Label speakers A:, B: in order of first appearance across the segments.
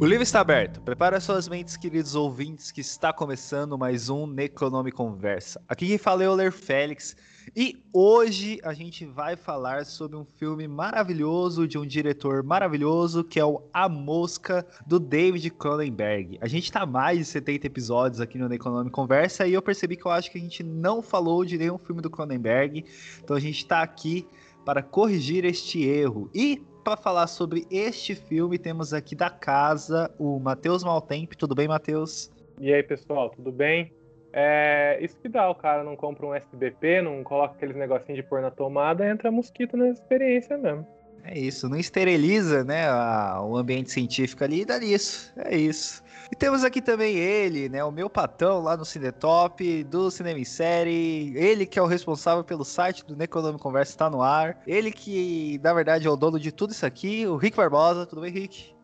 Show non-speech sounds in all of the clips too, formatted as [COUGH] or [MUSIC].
A: O livro está aberto. Prepara suas mentes, queridos ouvintes, que está começando mais um Necronome Conversa. Aqui quem fala é o Ler Félix. E hoje a gente vai falar sobre um filme maravilhoso de um diretor maravilhoso que é o A Mosca do David Cronenberg. A gente tá mais de 70 episódios aqui no Necronome Conversa e eu percebi que eu acho que a gente não falou de nenhum filme do Cronenberg. Então a gente tá aqui para corrigir este erro. E para falar sobre este filme, temos aqui da casa o Matheus Maltempo. Tudo bem, Matheus?
B: E aí, pessoal, tudo bem? É, isso que dá, o cara não compra um SBP, não coloca aqueles negocinhos de pôr na tomada, entra mosquito na experiência mesmo.
A: É isso, não esteriliza né, a, o ambiente científico ali e dá nisso. É isso. E temos aqui também ele, né? O meu patão lá no Cinetop, do Cinema em Série. Ele que é o responsável pelo site do Necronome Conversa está no ar. Ele que, na verdade, é o dono de tudo isso aqui, o Rick Barbosa. Tudo bem, Rick?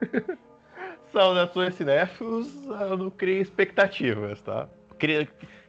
A: [LAUGHS]
C: Saudações cinéfilos, eu não crio expectativas, tá?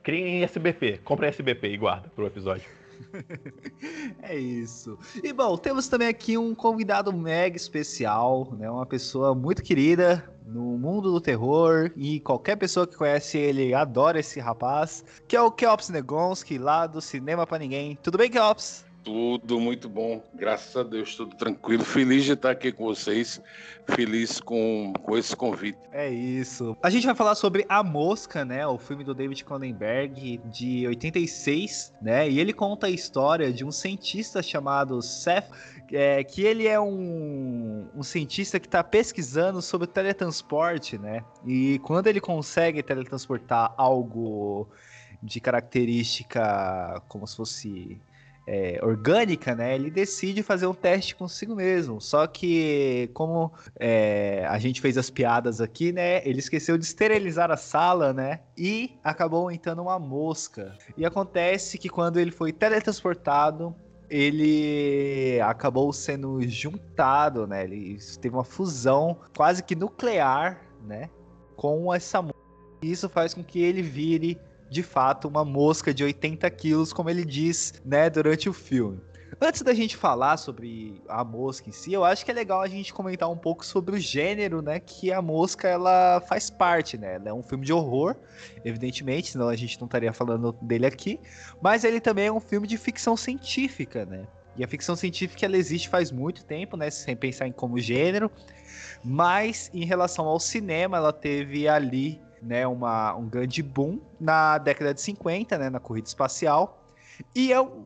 C: Criem SBP, comprem SBP e guarda pro episódio. [LAUGHS]
A: é isso. E bom, temos também aqui um convidado mega especial, né? Uma pessoa muito querida no mundo do terror e qualquer pessoa que conhece ele adora esse rapaz, que é o Keops Negonski, lá do Cinema para Ninguém. Tudo bem, Keops?
D: Tudo muito bom, graças a Deus, tudo tranquilo. Feliz de estar aqui com vocês, feliz com, com esse convite.
A: É isso. A gente vai falar sobre A Mosca, né? O filme do David Cronenberg de 86, né? E ele conta a história de um cientista chamado Seth, é, que ele é um, um cientista que está pesquisando sobre teletransporte, né? E quando ele consegue teletransportar algo de característica como se fosse é, orgânica, né? Ele decide fazer um teste consigo mesmo. Só que, como é, a gente fez as piadas aqui, né? Ele esqueceu de esterilizar a sala, né? E acabou entrando uma mosca. E acontece que quando ele foi teletransportado, ele acabou sendo juntado, né? Ele teve uma fusão quase que nuclear, né? Com essa mosca. Isso faz com que ele vire de fato uma mosca de 80 quilos, como ele diz, né, durante o filme. Antes da gente falar sobre a mosca em si, eu acho que é legal a gente comentar um pouco sobre o gênero, né, que a mosca ela faz parte, né? Ela é um filme de horror, evidentemente, senão a gente não estaria falando dele aqui, mas ele também é um filme de ficção científica, né? E a ficção científica ela existe faz muito tempo, né, sem pensar em como gênero, mas em relação ao cinema, ela teve ali né, uma, um grande boom na década de 50, né, na corrida espacial. E é um,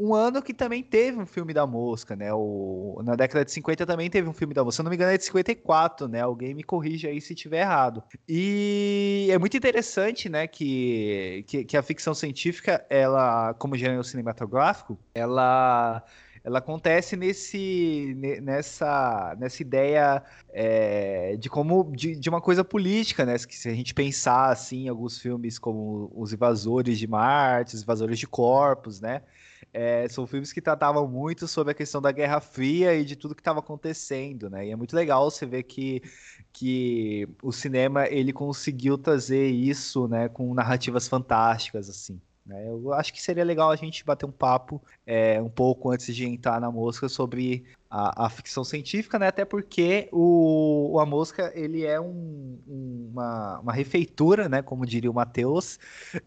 A: um, ano que também teve um filme da mosca, né? O, na década de 50 também teve um filme da mosca. Se eu não me engano, é de 54, né? Alguém me corrige aí se estiver errado. E é muito interessante, né, que, que, que a ficção científica, ela, como gênero cinematográfico, ela ela acontece nesse, nessa, nessa ideia é, de como de, de, uma coisa política, né? Que se a gente pensar assim, alguns filmes como Os Invasores de Marte, Os Invasores de Corpos, né? É, são filmes que tratavam muito sobre a questão da Guerra Fria e de tudo que estava acontecendo, né? E é muito legal você ver que, que o cinema ele conseguiu trazer isso, né, com narrativas fantásticas, assim. Né? Eu acho que seria legal a gente bater um papo é, um pouco antes de entrar na mosca sobre a, a ficção científica, né? Até porque o, o A Mosca ele é um, uma, uma refeitura, né? Como diria o Matheus,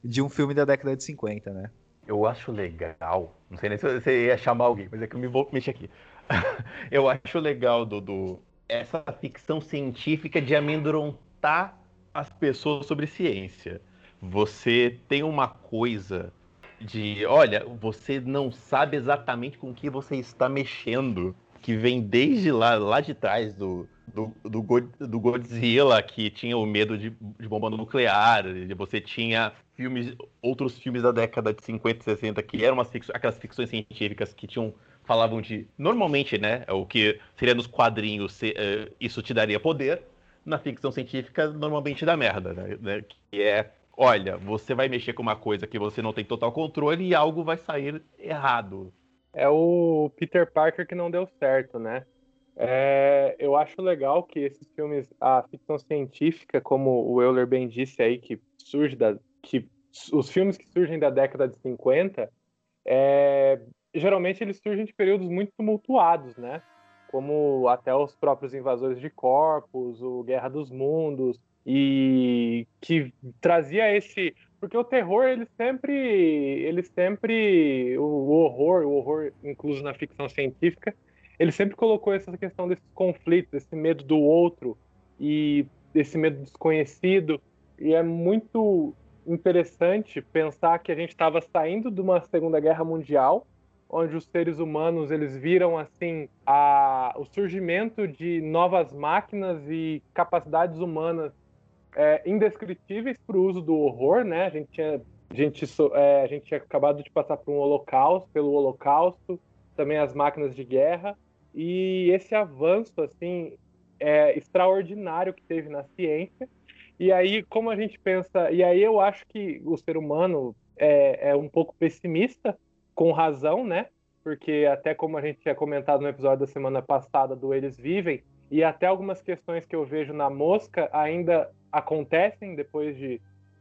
A: de um filme da década de 50, né?
C: Eu acho legal, não sei nem se você ia chamar alguém, mas é que eu me vou mexer aqui. [LAUGHS] eu acho legal, Dudu, essa ficção científica de amedrontar as pessoas sobre ciência você tem uma coisa de, olha, você não sabe exatamente com que você está mexendo, que vem desde lá, lá de trás do, do, do, do Godzilla, que tinha o medo de, de bomba nuclear, você tinha filmes, outros filmes da década de 50 e 60 que eram fic aquelas ficções científicas que tinham falavam de normalmente, né, o que seria nos quadrinhos, se, uh, isso te daria poder, na ficção científica normalmente dá merda, né, que é olha, você vai mexer com uma coisa que você não tem total controle e algo vai sair errado.
B: É o Peter Parker que não deu certo, né? É, eu acho legal que esses filmes, a ficção científica, como o Euler bem disse aí, que surge da. que os filmes que surgem da década de 50, é, geralmente eles surgem de períodos muito tumultuados, né? como até os próprios invasores de corpos, o Guerra dos Mundos, e que trazia esse porque o terror ele sempre ele sempre o horror o horror incluso na ficção científica ele sempre colocou essa questão desses conflitos esse medo do outro e esse medo desconhecido. E é muito interessante pensar que a gente estava saindo de uma segunda guerra mundial onde os seres humanos eles viram assim a, o surgimento de novas máquinas e capacidades humanas é, indescritíveis para o uso do horror, né? A gente tinha, a gente, é, a gente tinha acabado de passar por um holocausto, pelo holocausto, também as máquinas de guerra e esse avanço assim é, extraordinário que teve na ciência. E aí, como a gente pensa, e aí eu acho que o ser humano é, é um pouco pessimista com razão, né? Porque até como a gente tinha comentado no episódio da semana passada do Eles Vivem, e até algumas questões que eu vejo na mosca ainda acontecem depois de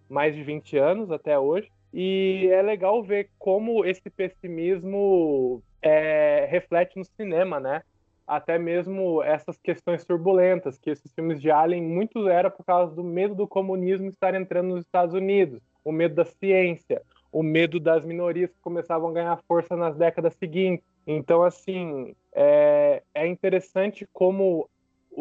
B: mais de 20 anos até hoje. E é legal ver como esse pessimismo é, reflete no cinema, né? Até mesmo essas questões turbulentas, que esses filmes de Alien muito era por causa do medo do comunismo estar entrando nos Estados Unidos, o medo da ciência, o medo das minorias que começavam a ganhar força nas décadas seguintes. Então, assim, é, é interessante como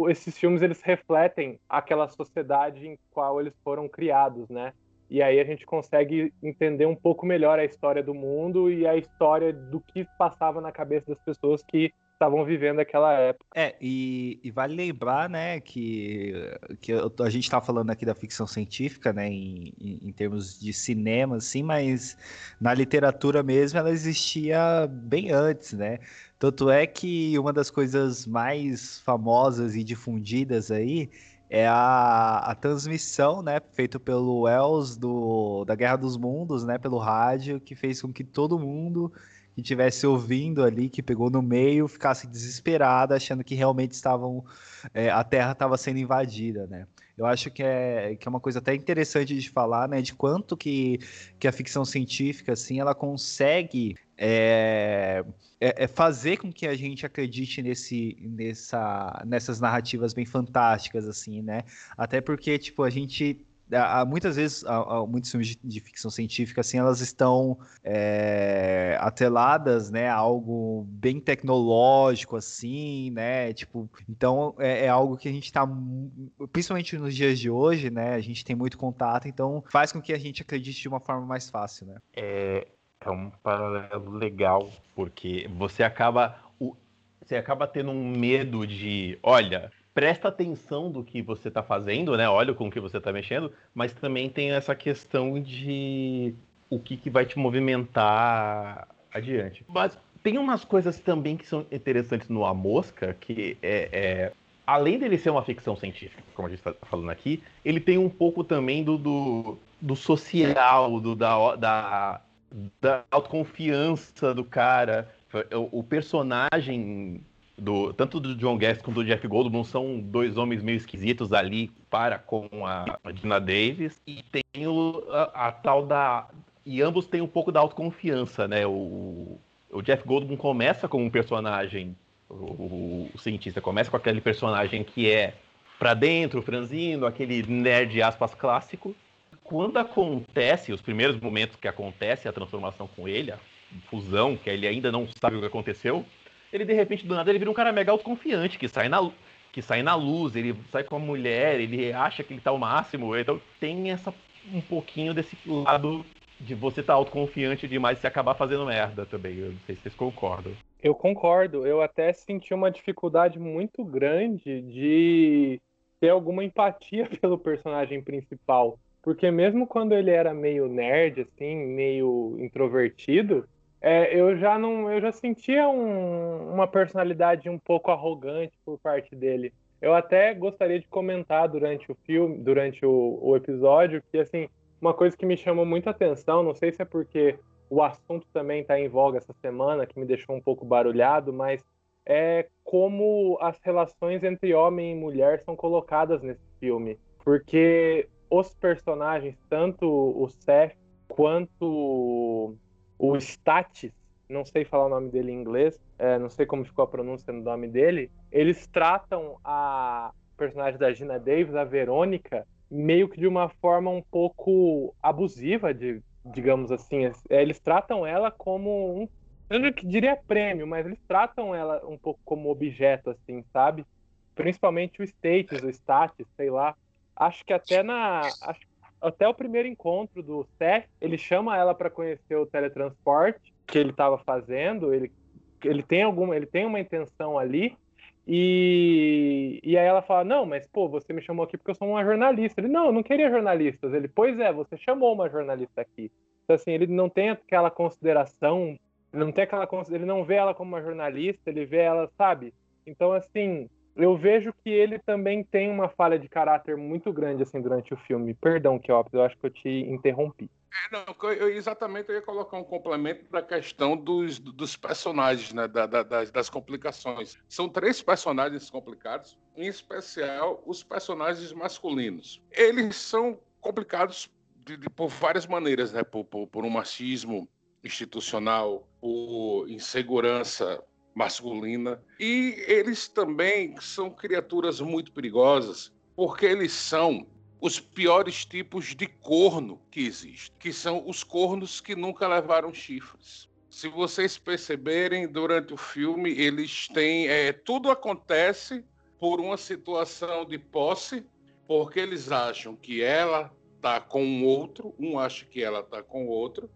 B: esses filmes eles refletem aquela sociedade em qual eles foram criados, né? E aí a gente consegue entender um pouco melhor a história do mundo e a história do que passava na cabeça das pessoas que estavam vivendo aquela época.
A: É, e, e, vale lembrar, né, que, que a gente está falando aqui da ficção científica, né, em, em, termos de cinema, assim, mas na literatura mesmo ela existia bem antes, né? Tanto é que uma das coisas mais famosas e difundidas aí é a, a transmissão, né, feita pelo Wells do, da Guerra dos Mundos, né, pelo rádio, que fez com que todo mundo que tivesse ouvindo ali, que pegou no meio, ficasse desesperada, achando que realmente estavam é, a Terra estava sendo invadida, né? Eu acho que é, que é uma coisa até interessante de falar, né? De quanto que, que a ficção científica, assim, ela consegue é, é, é fazer com que a gente acredite nesse, nessa, nessas narrativas bem fantásticas, assim, né? Até porque, tipo, a gente há, muitas vezes, há, há muitos filmes de, de, ficção científica, assim, elas estão é, atreladas, né, a algo bem tecnológico, assim, né, tipo, então é, é algo que a gente está, principalmente nos dias de hoje, né, a gente tem muito contato, então faz com que a gente acredite de uma forma mais fácil, né.
C: É, é um paralelo legal, porque você acaba, você acaba tendo um medo de, olha, presta atenção do que você está fazendo, né? Olha com o que você está mexendo, mas também tem essa questão de o que, que vai te movimentar adiante. Mas tem umas coisas também que são interessantes no A Mosca, que é, é além dele ser uma ficção científica, como a gente está falando aqui, ele tem um pouco também do, do, do social, do, da, da, da autoconfiança do cara. O, o personagem do tanto do John Guest quanto do Jeff Goldblum são dois homens meio esquisitos ali para com a, Dina Davis e tem o, a, a, tal da e ambos têm um pouco da autoconfiança, né? O, o Jeff Goldblum começa como um personagem o, o cientista começa com aquele personagem que é para dentro, franzino, aquele nerd aspas clássico. Quando acontece, os primeiros momentos que acontece a transformação com ele, a fusão, que ele ainda não sabe o que aconteceu, ele de repente do nada ele vira um cara mega autoconfiante, que sai na que sai na luz, ele sai com a mulher, ele acha que ele tá o máximo, então tem essa um pouquinho desse lado de você tá autoconfiante demais e acabar fazendo merda também. Eu não sei se vocês concordam.
B: Eu concordo. Eu até senti uma dificuldade muito grande de ter alguma empatia [LAUGHS] pelo personagem principal. Porque mesmo quando ele era meio nerd, assim, meio introvertido, é, eu já não, eu já sentia um, uma personalidade um pouco arrogante por parte dele. Eu até gostaria de comentar durante o filme, durante o, o episódio, que assim, uma coisa que me chamou muita atenção, não sei se é porque o assunto também está em voga essa semana, que me deixou um pouco barulhado, mas é como as relações entre homem e mulher são colocadas nesse filme. Porque os personagens, tanto o Seth quanto o Statis, não sei falar o nome dele em inglês, é, não sei como ficou a pronúncia do nome dele, eles tratam a personagem da Gina Davis, a Verônica, meio que de uma forma um pouco abusiva, de, digamos assim. É, eles tratam ela como um. Eu não diria prêmio, mas eles tratam ela um pouco como objeto, assim, sabe? Principalmente o status, o status, sei lá. Acho que até na. Acho, até o primeiro encontro do Seth, ele chama ela para conhecer o teletransporte que ele estava fazendo. Ele, ele tem alguma, ele tem uma intenção ali. E, e aí ela fala: Não, mas pô, você me chamou aqui porque eu sou uma jornalista. Ele: Não, eu não queria jornalistas. Ele: Pois é, você chamou uma jornalista aqui. Então, assim, ele não tem aquela consideração, ele não tem aquela ele não vê ela como uma jornalista, ele vê ela, sabe? Então, assim, eu vejo que ele também tem uma falha de caráter muito grande assim durante o filme. Perdão, Keops, eu acho que eu te interrompi.
D: É, não, eu, exatamente, eu ia colocar um complemento da questão dos, dos personagens, né, da, da, das, das, complicações. São três personagens complicados, em especial os personagens masculinos. Eles são complicados de, de, por várias maneiras, né, por, por, por um machismo institucional, por insegurança masculina. E eles também são criaturas muito perigosas, porque eles são os piores tipos de corno que existem, que são os cornos que nunca levaram chifres. Se vocês perceberem durante o filme, eles têm. É, tudo acontece por uma situação de posse, porque eles acham que ela está com um outro, um acha que ela está com outro,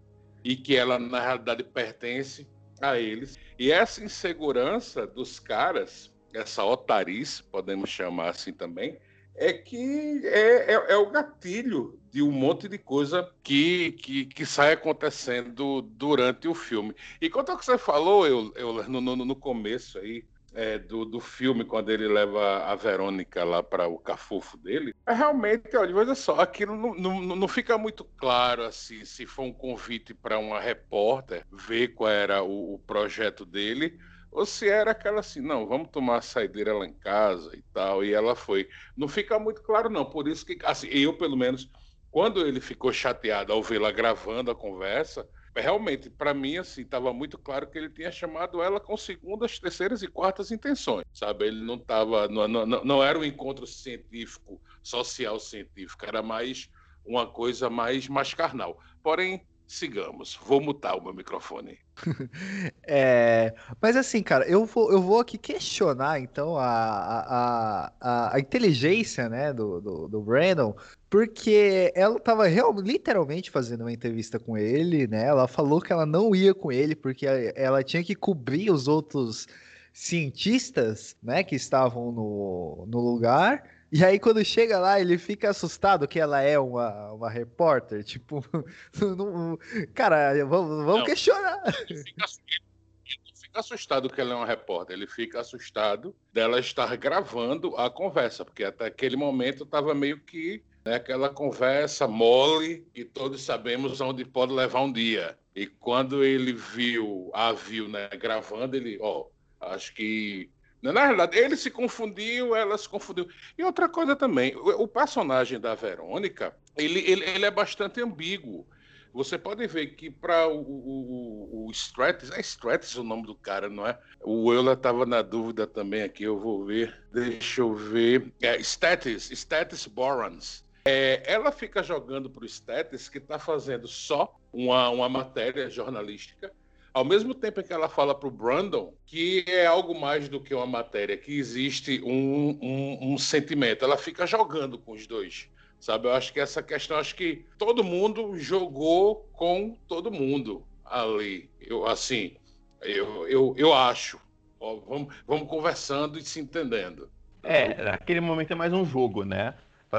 D: e que ela, na realidade, pertence a eles. E essa insegurança dos caras, essa otarice, podemos chamar assim também, é que é, é, é, o gatilho de um monte de coisa que, que, que sai acontecendo durante o filme. E quanto ao que você falou, eu, eu no, no, no começo aí, é, do, do filme, quando ele leva a Verônica lá para o cafofo dele, é realmente, olha, olha só, aquilo não, não, não fica muito claro assim, se foi um convite para uma repórter ver qual era o, o projeto dele ou se era aquela assim, não, vamos tomar a saideira lá em casa e tal, e ela foi. Não fica muito claro, não. Por isso que, assim, eu, pelo menos, quando ele ficou chateado ao vê-la gravando a conversa, realmente, para mim, assim, estava muito claro que ele tinha chamado ela com segundas, terceiras e quartas intenções, sabe? Ele não estava, não, não, não era um encontro científico, social científico, era mais uma coisa mais, mais carnal. Porém, sigamos. Vou mutar o meu microfone.
A: É, mas assim, cara, eu vou, eu vou aqui questionar, então, a, a, a, a inteligência, né, do, do, do, Brandon, porque ela tava real, literalmente fazendo uma entrevista com ele, né, ela falou que ela não ia com ele porque ela tinha que cobrir os outros cientistas, né, que estavam no, no lugar, e aí, quando chega lá, ele fica assustado que ela é uma, uma repórter. Tipo, [LAUGHS] não, cara, vamos, vamos não, questionar.
D: Ele fica, ele fica assustado que ela é uma repórter, ele fica assustado dela estar gravando a conversa, porque até aquele momento estava meio que né, aquela conversa mole que todos sabemos onde pode levar um dia. E quando ele viu, a viu né, gravando, ele, ó, acho que na verdade, ele se confundiu, ela se confundiu. E outra coisa também, o, personagem da Verônica, ele, ele, ele é bastante ambíguo. Você pode ver que para o, o, o Stratis, é Stratis o nome do cara, não é? O Euler estava na dúvida também aqui, eu vou ver. Deixa eu ver. É, Statis, Statis Borans. É, ela fica jogando para o Statis, que está fazendo só uma, uma matéria jornalística, ao mesmo tempo que ela fala para o Brandon que é algo mais do que uma matéria, que existe um, um, um, sentimento, ela fica jogando com os dois, sabe? Eu acho que essa questão, acho que todo mundo jogou com todo mundo ali. Eu, assim, eu, eu, eu acho. Ó, vamos, vamos conversando e se entendendo.
C: É, naquele momento é mais um jogo, né?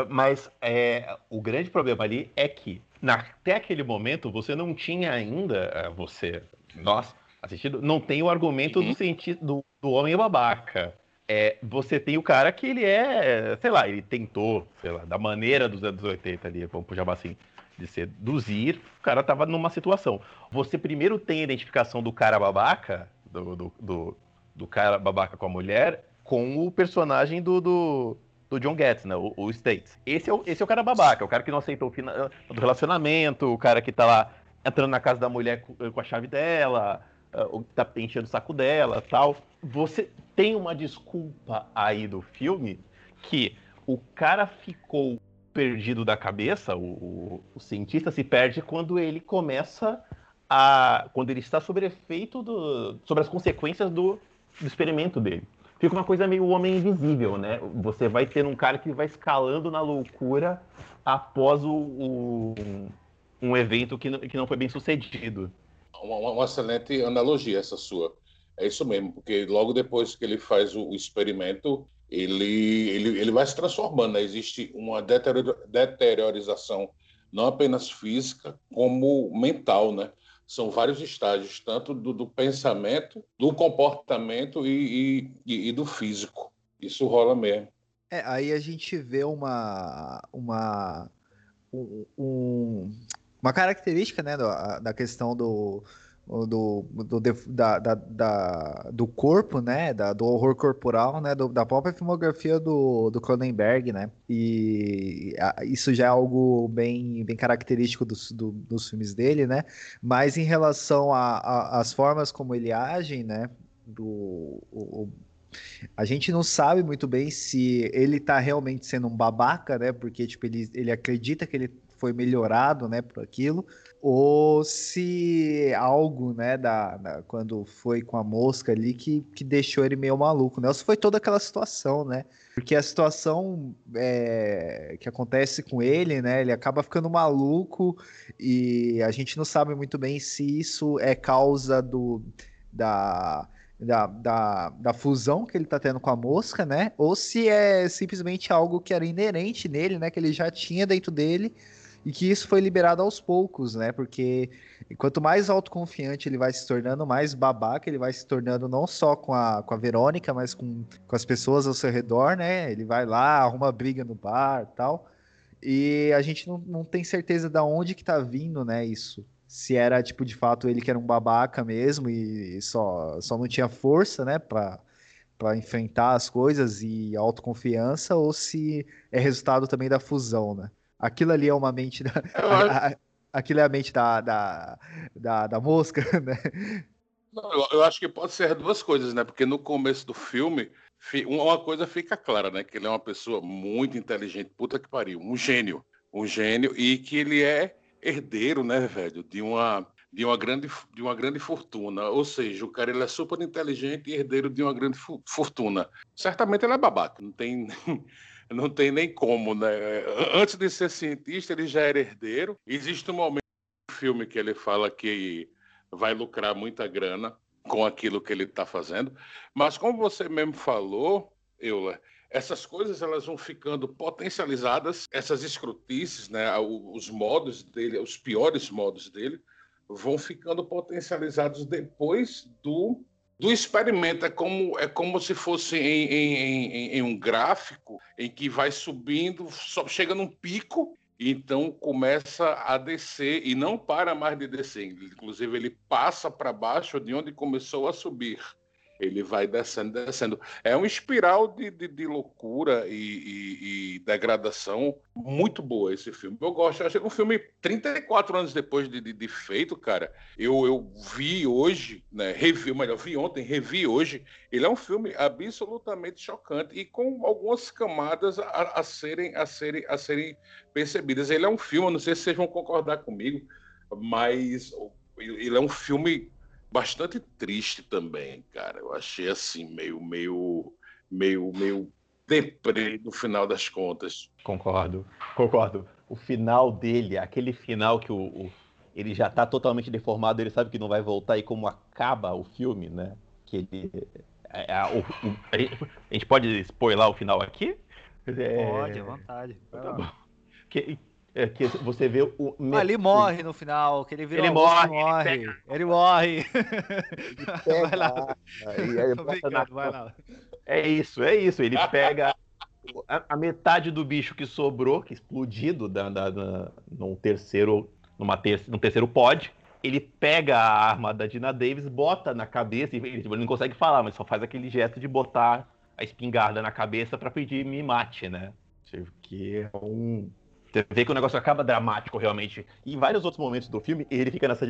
C: Mas é, o grande problema ali é que até aquele momento você não tinha ainda, é, você nós assistindo, não tem o argumento uhum. do cientista, do, do homem babaca. É, você tem o cara que ele é, sei lá, ele tentou, sei lá, da maneira dos anos 80 ali, vamos chamar assim, de seduzir, o cara tava numa situação. Você primeiro tem a identificação do cara babaca, do, do, do, do cara babaca com a mulher, com o personagem do, do, do John Getz, né? O, o States. Esse é o, esse é o cara babaca, é o cara que não aceitou o final do relacionamento, o cara que tá lá entrando na casa da mulher com, a chave dela, uh, tá enchendo o saco dela tal. Você tem uma desculpa aí do filme que o cara ficou perdido da cabeça, o, o, cientista se perde quando ele começa a. quando ele está sob efeito do. sobre as consequências do, do experimento dele. Fica uma coisa meio homem invisível, né? Você vai ter um cara que vai escalando na loucura após o, o um evento que não, que não foi bem sucedido.
D: Uma, uma, excelente analogia essa sua. É isso mesmo, porque logo depois que ele faz o, o experimento, ele, ele, ele vai se transformando. Né? Existe uma deteriorização não apenas física, como mental, né? São vários estágios, tanto do, do pensamento, do comportamento e, e, e, do físico. Isso rola mesmo.
A: É, aí a gente vê uma, uma, um, uma característica né, da, da questão do, do, do, da, da, da, do corpo, né, da, do horror corporal, né, do, da própria filmografia do, do Cronenberg, né, e a, isso já é algo bem, bem característico dos, do, dos filmes dele, né, mas em relação às formas como ele age, né, do, o, a gente não sabe muito bem se ele tá realmente sendo um babaca, né, porque, tipo, ele, ele acredita que ele foi melhorado, né, por aquilo, ou se algo, né, da, da, quando foi com a mosca ali que, que deixou ele meio maluco, né? Ou se foi toda aquela situação, né? Porque a situação é, que acontece com ele, né? Ele acaba ficando maluco e a gente não sabe muito bem se isso é causa do da da, da, da, fusão que ele está tendo com a mosca, né? Ou se é simplesmente algo que era inerente nele, né? Que ele já tinha dentro dele e que isso foi liberado aos poucos, né? Porque quanto mais autoconfiante ele vai se tornando, mais babaca ele vai se tornando, não só com a, com a Verônica, mas com, com as pessoas ao seu redor, né? Ele vai lá, arruma briga no bar tal. E a gente não, não tem certeza de onde que tá vindo, né, isso. Se era, tipo, de fato, ele que era um babaca mesmo e só, só não tinha força, né, pra, para enfrentar as coisas e autoconfiança, ou se é resultado também da fusão, né? Aquilo ali é uma mente da. [LAUGHS] A, a, aquilo é a mente da, da, da, da mosca, [LAUGHS] né?
D: Não, eu, eu, acho que pode ser duas coisas, né? Porque no começo do filme, uma coisa fica clara, né? Que ele é uma pessoa muito inteligente, puta que pariu, um gênio. Um gênio, e que ele é herdeiro, né, velho, de uma, de uma, grande, de uma grande fortuna. Ou seja, o cara ele é super inteligente e herdeiro de uma grande fortuna. Certamente ele é babaca, não tem [LAUGHS] não tem nem como, né? Antes de ser cientista, ele já era herdeiro. Existe um momento no filme que ele fala que vai lucrar muita grana com aquilo que ele está fazendo. Mas como você mesmo falou, Euler, essas coisas elas vão ficando potencializadas, essas escrutices, né, os modos dele, os piores modos dele, vão ficando potencializados depois do do experimento é como, é como se fosse em, em, em, em um gráfico em que vai subindo, só chega num pico, então começa a descer e não para mais de descer. Inclusive, ele passa para baixo de onde começou a subir ele vai descendo, descendo. É uma espiral de, de, de loucura e, e, e, degradação muito boa esse filme. Eu gosto, eu achei um filme 34 anos depois de, de, de, feito, cara. Eu, eu vi hoje, né, revi, melhor, vi ontem, revi hoje. Ele é um filme absolutamente chocante e com algumas camadas a, a serem, a, serem, a serem percebidas. Ele é um filme, não sei se vocês vão concordar comigo, mas ele é um filme bastante triste também, cara. Eu achei assim meio meio meio meio deprê no final das contas.
C: Concordo, concordo. O final dele, aquele final que o, o ele já está totalmente deformado, ele sabe que não vai voltar e como acaba o filme, né? Que ele é, é, o, o, a gente pode spoiler o final aqui?
A: É... Pode, à vontade.
C: Tá que, é, que você vê o.
A: Ah, ele morre no final, que ele vira
C: ele morre,
A: morre.
C: Ele,
A: ele morre.
C: Ele [LAUGHS] vai lá. vai lá. É isso, é isso. Ele pega a, a, metade do bicho que sobrou, que explodido da, da, da, num terceiro, numa ter, num terceiro pod. Ele pega a arma da Dina Davis, bota na cabeça, e ele, ele não consegue falar, mas só faz aquele gesto de botar a espingarda na cabeça para pedir me mate, né? Que é um você vê que o negócio acaba dramático realmente. E em vários outros momentos do filme, ele fica nessa,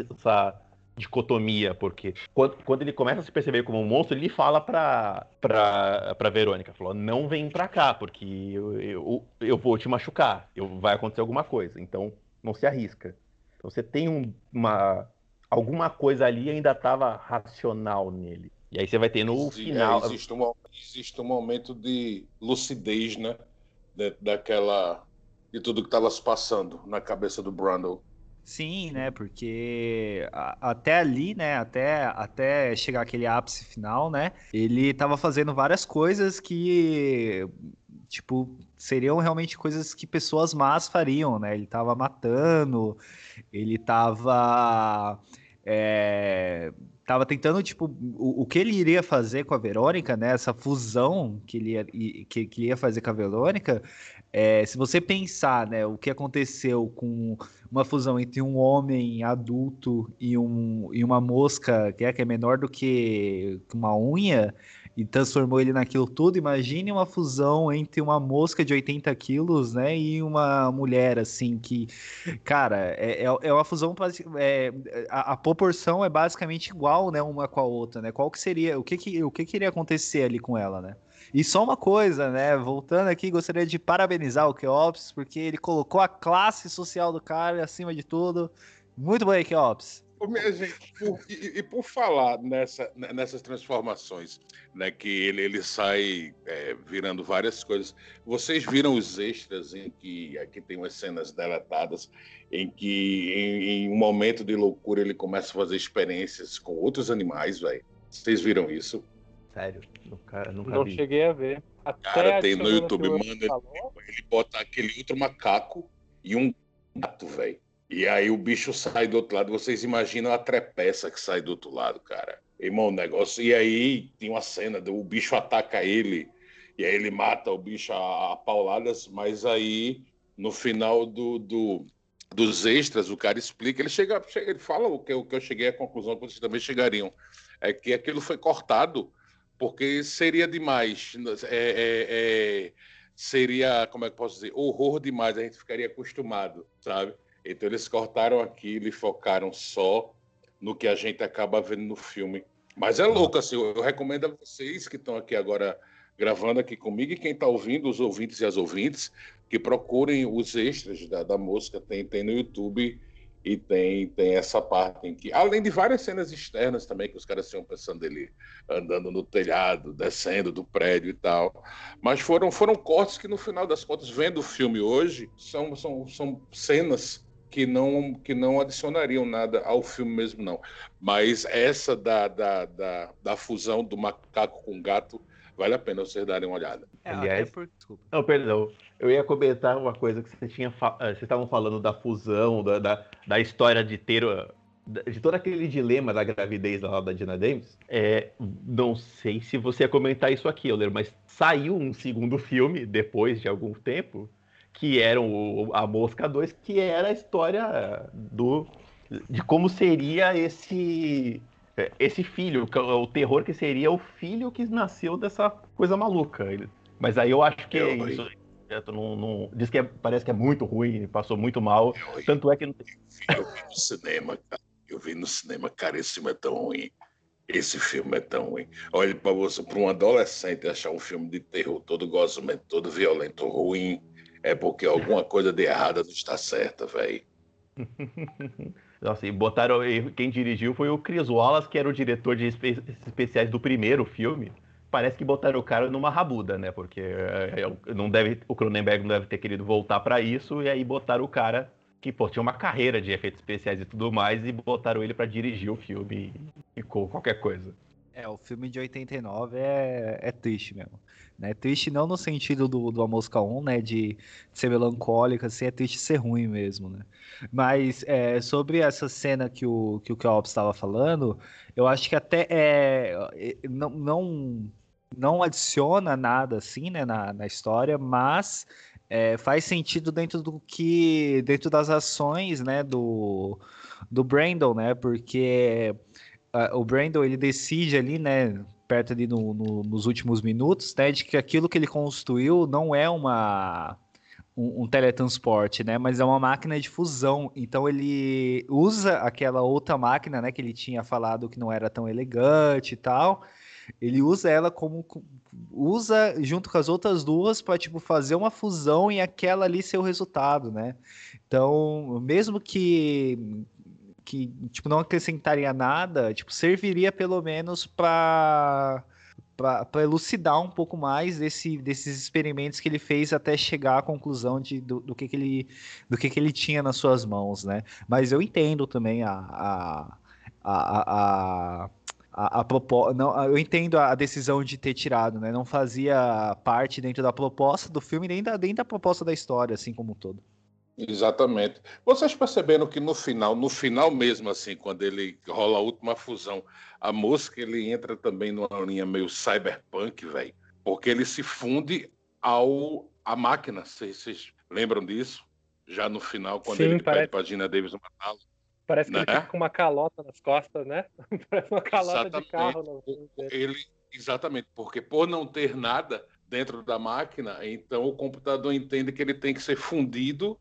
C: dicotomia, porque quando, quando, ele começa a se perceber como um monstro, ele fala pra, pra, pra Verônica, falou, não vem pra cá, porque eu, eu, eu vou te machucar, eu, vai acontecer alguma coisa, então não se arrisca. Então você tem um, uma... Alguma coisa ali ainda estava racional nele. E aí você vai ter no Sim, final...
D: É, existe, um, existe um momento de lucidez, né? De, daquela... De tudo que estava se passando na cabeça do Brundle.
A: Sim, né? Porque a, até ali, né? Até, até chegar aquele ápice final, né? Ele tava fazendo várias coisas que, tipo, seriam realmente coisas que pessoas más fariam, né? Ele tava matando, ele tava. É, tava tentando, tipo, o, o, que ele iria fazer com a Verônica, né? Essa fusão que ele ia, que, que ele ia fazer com a Verônica, é, se você pensar, né, o que aconteceu com uma fusão entre um homem adulto e, um, e uma mosca que é, que é menor do que uma unha e transformou ele naquilo tudo, imagine uma fusão entre uma mosca de 80 quilos, né, e uma mulher, assim, que, cara, é, é, é uma fusão, é, a, a, proporção é basicamente igual, né, uma com a outra, né, qual que seria, o que que, o que que iria acontecer ali com ela, né? E só uma coisa, né? Voltando aqui, gostaria de parabenizar o Keops, porque ele colocou a classe social do cara acima de tudo. Muito bem, Keops.
D: Gente, por, e, e, por falar nessa, nessas transformações, né, que ele, ele sai é, virando várias coisas. Vocês viram os extras em que aqui tem umas cenas deletadas em que em, em um momento de loucura ele começa a fazer experiências com outros animais, velho. Vocês viram isso?
C: Sério, nunca, nunca
B: Não
C: vi.
B: cheguei a ver.
D: Até Cara, tem no YouTube, mano, ele, ele bota aquele outro macaco e um gato, velho. E aí o bicho sai do outro lado. Vocês imaginam a trepeça que sai do outro lado, cara. Irmão, o negócio. E aí tem uma cena do o bicho ataca ele. E aí ele mata o bicho a, a pauladas, mas aí no final do, do, dos extras, o cara explica, ele chega, chega ele fala o que, o que eu cheguei à conclusão que vocês também chegariam. É que aquilo foi cortado porque seria demais. É, é, é, seria, como é que posso dizer, horror demais, a gente ficaria acostumado, sabe? Então eles cortaram aquilo e focaram só no que a gente acaba vendo no filme. Mas é louco, assim, eu recomendo a vocês que estão aqui agora gravando aqui comigo e quem está ouvindo, os ouvintes e as ouvintes, que procurem os extras da, da música, tem, tem no YouTube e tem, tem essa parte em que, além de várias cenas externas também, que os caras tinham pensando ele andando no telhado, descendo do prédio e tal. Mas foram, foram cortes que, no final das contas, vendo o filme hoje, são, são, são cenas que não, que não adicionariam nada ao filme mesmo, não. Mas essa da, da, da, da fusão do macaco com gato vale a pena vocês darem uma olhada.
C: É, Aliás, por... não, perdão. Eu ia comentar uma coisa que você tinha, fa... Eh, vocês estavam falando da fusão, da, da, da, história de ter de todo aquele dilema da gravidez lá da Dina Davis. É, não sei se você ia comentar isso aqui, Euler, mas saiu um segundo filme depois de algum tempo que era o, a Mosca 2, que era a história do de como seria esse esse filho, o terror que seria o filho que nasceu dessa coisa maluca. Mas aí eu acho que eu, isso, não, não, diz que é, parece que é muito ruim, passou muito mal. Eu, tanto é que.
D: Eu vi no cinema, cara. Eu vi no cinema, cara, esse filme é tão ruim. Esse filme é tão ruim. Olha, para você, para um adolescente achar um filme de terror todo gozamento, todo violento, ruim, é porque alguma coisa de errada não está certa, velho. [LAUGHS]
C: Nossa, e botaram. Quem dirigiu foi o Chris Wallace, que era o diretor de espe especiais do primeiro filme. Parece que botaram o cara numa rabuda, né? Porque é, é, não deve, o Cronenberg não deve ter querido voltar para isso, e aí botaram o cara que pô, tinha uma carreira de efeitos especiais e tudo mais, e botaram ele para dirigir o filme e, e qualquer coisa.
A: É, o filme de 89 é, é triste mesmo. Né? Triste não no sentido do, do A Mosca 1, né? De, ser melancólica, assim, é triste ser ruim mesmo, né? Mas é, sobre essa cena que o que o Kelps estava falando, eu acho que até é, não, não, não adiciona nada assim, né, na, na história, mas é, faz sentido dentro do que dentro das ações, né, do do Brandon, né? Porque o Brandon ele decide ali, né, perto ali no, no, nos últimos minutos, né, de que aquilo que ele construiu não é uma um, um, teletransporte, né? Mas é uma máquina de fusão. Então ele usa aquela outra máquina, né? Que ele tinha falado que não era tão elegante e tal. Ele usa ela como usa junto com as outras duas para tipo fazer uma fusão e aquela ali ser o resultado, né? Então, mesmo que que tipo não acrescentaria nada, tipo serviria pelo menos para para elucidar um pouco mais desse, desses experimentos que ele fez até chegar à conclusão de, do, do, que, que, ele, do que, que ele tinha nas suas mãos, né? Mas eu entendo também a, a, a, a a, a proposta, não, eu entendo a decisão de ter tirado, né? Não fazia parte dentro da proposta do filme nem da, nem da proposta da história, assim como um todo.
D: Exatamente. Vocês perceberam que no final, no final mesmo, assim, quando ele rola a última fusão, a mosca ele entra também numa linha meio cyberpunk, velho, porque ele se funde ao a máquina. Vocês lembram disso? Já no final, quando Sim, ele parece... pede pra Gina Davis matá-lo.
B: Parece que né? ele fica com uma calota nas costas, né? [LAUGHS] Parece uma calota exatamente. de carro.
D: Ele, exatamente, porque por não ter nada dentro da máquina, então o computador entende que ele tem que ser fundido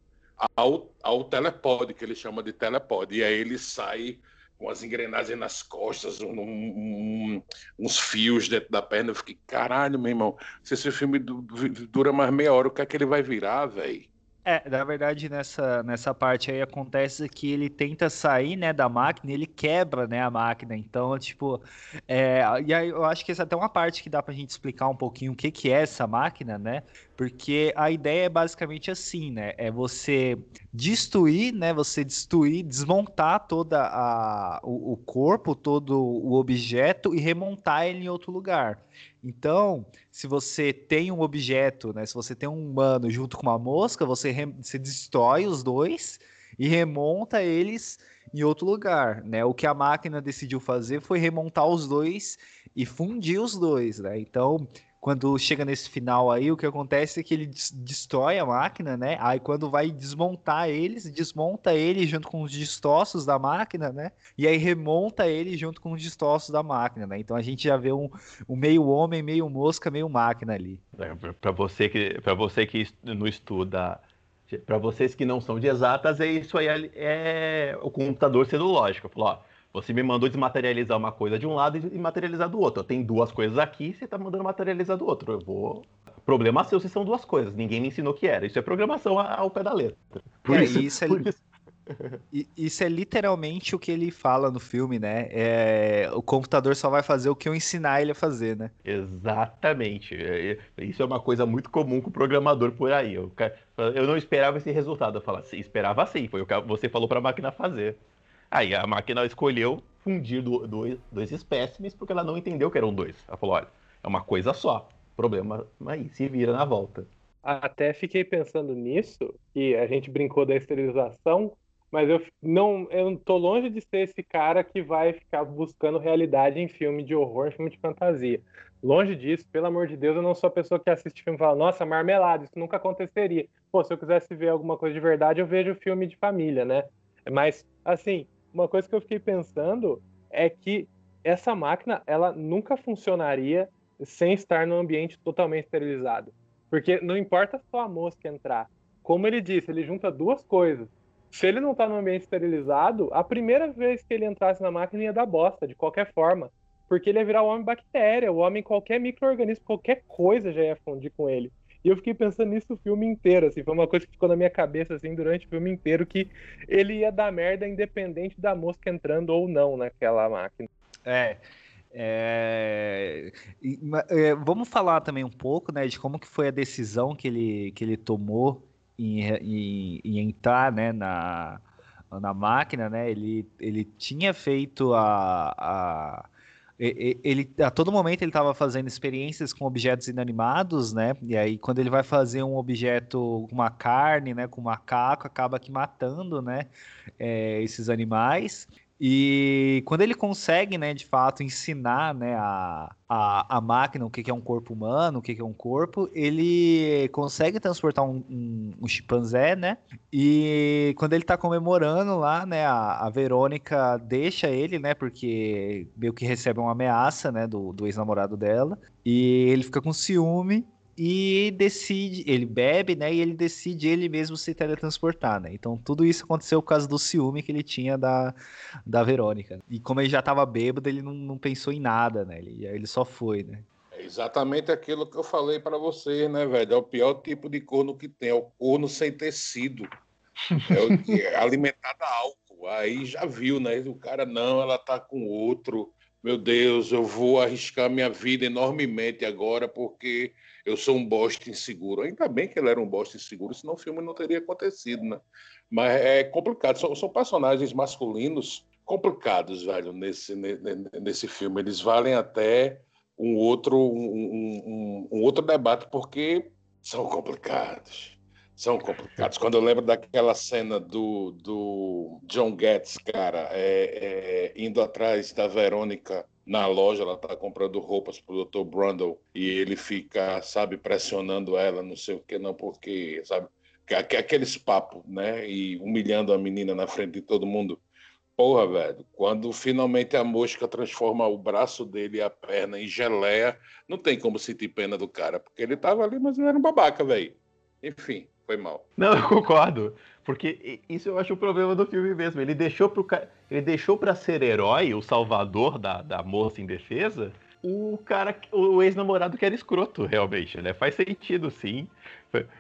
D: ao, ao telepod, que ele chama de telepod. E aí ele sai com as engrenagens nas costas, um, um, uns fios dentro da perna. Eu fiquei, caralho, meu irmão, se esse filme dura mais meia hora, o que é que ele vai virar, velho?
A: É, na verdade, nessa, nessa parte aí acontece que ele tenta sair, né, da máquina, ele quebra, né, a máquina. Então, tipo, é, e aí eu acho que essa é até uma parte que dá pra gente explicar um pouquinho o que que é essa máquina, né? Porque a ideia é basicamente assim, né? É você destruir, né? Você destruir, desmontar toda a o, o corpo, todo o objeto e remontar ele em outro lugar. Então, se você tem um objeto, né? Se você tem um humano junto com uma mosca, você, você destrói os dois e remonta eles em outro lugar, né? O que a máquina decidiu fazer foi remontar os dois e fundir os dois, né? Então, quando chega nesse final aí, o que acontece é que ele destrói a máquina, né? Aí quando vai desmontar eles, desmonta ele junto com os destroços da máquina, né? E aí remonta ele junto com os destroços da máquina, né? Então a gente já vê um, um meio homem, meio mosca, meio máquina ali.
C: É, para você que para você que não estuda para vocês que não são de exatas, é isso aí é, é o computador sendo lógico. Falou, ó, você me mandou desmaterializar uma coisa de um lado e materializar do outro. Tenho duas coisas aqui, você está mandando materializar do outro. Eu vou. Problema seu se são duas coisas. Ninguém me ensinou que era. Isso é programação ao pé da letra.
A: Por é, isso, isso é... Por isso... [LAUGHS] Isso é literalmente o que ele fala no filme, né? É, o computador só vai fazer o que eu ensinar ele a fazer, né?
C: Exatamente. É, isso é uma coisa muito comum com o programador por aí. Eu, eu não esperava esse resultado. Eu falava, esperava sim, foi o que você falou para a máquina fazer. Aí a máquina escolheu fundir do, do, dois espécimes porque ela não entendeu que eram dois. Ela falou: olha, é uma coisa só. Problema aí, se vira na volta.
B: Até fiquei pensando nisso, e a gente brincou da esterilização, mas eu não, eu tô longe de ser esse cara que vai ficar buscando realidade em filme de horror, filme de fantasia. Longe disso, pelo amor de Deus, eu não sou a pessoa que assiste filme e fala, nossa, marmelada, isso nunca aconteceria. Pô, se eu quisesse ver alguma coisa de verdade, eu vejo filme de família, né? Mas, assim, uma coisa que eu fiquei pensando é que essa máquina ela nunca funcionaria sem estar no ambiente totalmente esterilizado. Porque não importa só a mosca entrar. Como ele disse, ele junta duas coisas. Se ele não está no ambiente esterilizado, a primeira vez que ele entrasse na máquina ia dar bosta, de qualquer forma. Porque ele ia virar o homem bactéria, o homem qualquer microorganismo, qualquer coisa já ia fundir com ele. E eu fiquei pensando nisso o filme inteiro, assim, foi uma coisa que ficou na minha cabeça, assim, durante o filme inteiro, que ele ia dar merda independente da mosca entrando ou não naquela máquina.
A: É, é, é, vamos falar também um pouco, né, de como que foi a decisão que ele, que ele tomou em, em, em entrar, né, na, na máquina, né, ele, ele tinha feito a, a ele a todo momento ele estava fazendo experiências com objetos inanimados, né? E aí quando ele vai fazer um objeto com uma carne, né, com um macaco, acaba que matando, né, é, esses animais. E quando ele consegue, né, de fato, ensinar né, a, a, a máquina o que, que é um corpo humano, o que, que é um corpo, ele consegue transportar um, um, um chimpanzé, né? E quando ele está comemorando lá, né, a, a Verônica deixa ele, né, porque meio que recebe uma ameaça, né, do, do ex-namorado dela, e ele fica com ciúme e decide, ele bebe, né? E ele decide ele mesmo se teletransportar, né? Então tudo isso aconteceu por causa do ciúme que ele tinha da, da Verônica. E como ele já tava bêbado, ele não, não pensou em nada, né? Ele, ele só foi, né?
D: É exatamente aquilo que eu falei para vocês, né, velho? É o pior tipo de corno que tem, é o corno sem tecido. É, o, é alimentado a álcool. Aí já viu, né? O cara, não, ela tá com outro. Meu Deus, eu vou arriscar minha vida enormemente agora porque eu sou um bosta inseguro. Ainda bem que ele era um bosta inseguro, senão o filme não teria acontecido, né? Mas é complicado. São, são personagens masculinos complicados, velho, nesse, nesse filme. Eles valem até um outro, um, um, um outro debate, porque são complicados. São complicados. Quando eu lembro daquela cena do, do John Getz, cara, é, é, indo atrás da Verônica na loja, ela tá comprando roupas pro Dr. Brundle e ele fica, sabe, pressionando ela, não sei o que, não, porque, sabe, aqueles papos, né, e humilhando a menina na frente de todo mundo. Porra, velho, quando finalmente a mosca transforma o braço dele e a perna em geleia, não tem como sentir pena do cara, porque ele tava ali, mas ele era um babaca, velho. Enfim, foi mal.
C: Não, eu concordo. Porque isso eu acho o problema do filme mesmo. Ele deixou pro ele deixou para ser herói, o salvador da, da moça em defesa, o cara, o ex-namorado que era escroto, realmente, né? Faz sentido, sim.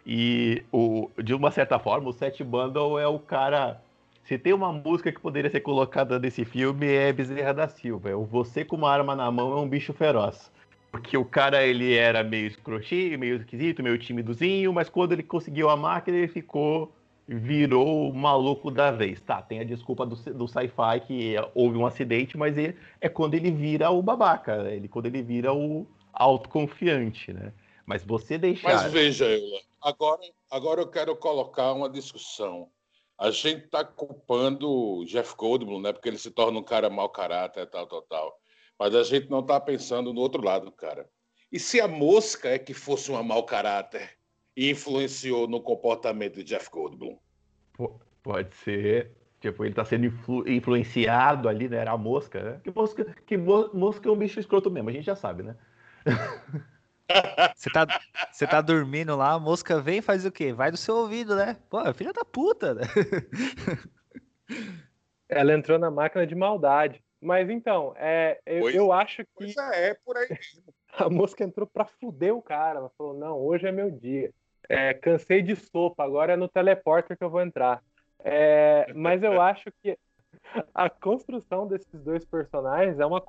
C: E o, de uma certa forma, o Seth Bundle é o cara. Se tem uma música que poderia ser colocada nesse filme é Bezerra da Silva. É o Você com uma arma na mão é um bicho feroz. Porque o cara ele era meio escrotinho, meio esquisito, meio timidozinho, mas quando ele conseguiu a máquina, ele ficou virou o maluco da vez. Tá, tem a desculpa do, do sci-fi que houve um acidente, mas ele, é quando ele vira o babaca, ele quando ele vira o autoconfiante, né? Mas você deixar.
D: Mas veja, Eula, agora, agora eu quero colocar uma discussão. A gente está culpando Jeff Goldblum, né? Porque ele se torna um cara mau caráter, tal, tal, tal. Mas a gente não está pensando no outro lado, cara. E se a mosca é que fosse uma mau caráter? Influenciou no comportamento de Jeff Goldblum?
C: Pode ser. Tipo, ele tá sendo influ influenciado ali, né? Era a mosca, né? Que mosca, que mo mosca é um bicho escroto mesmo, a gente já sabe, né?
A: Você tá, você tá dormindo lá, a mosca vem e faz o quê? Vai do seu ouvido, né? Pô, filha da puta, né?
B: Ela entrou na máquina de maldade. Mas então, é, eu, eu acho que.
D: Pois é, é por aí. [LAUGHS]
B: A mosca entrou pra fuder o cara. Ela falou: não, hoje é meu dia. É, cansei de sopa, agora é no teleporter que eu vou entrar. É, mas eu [LAUGHS] acho que a construção desses dois personagens é uma,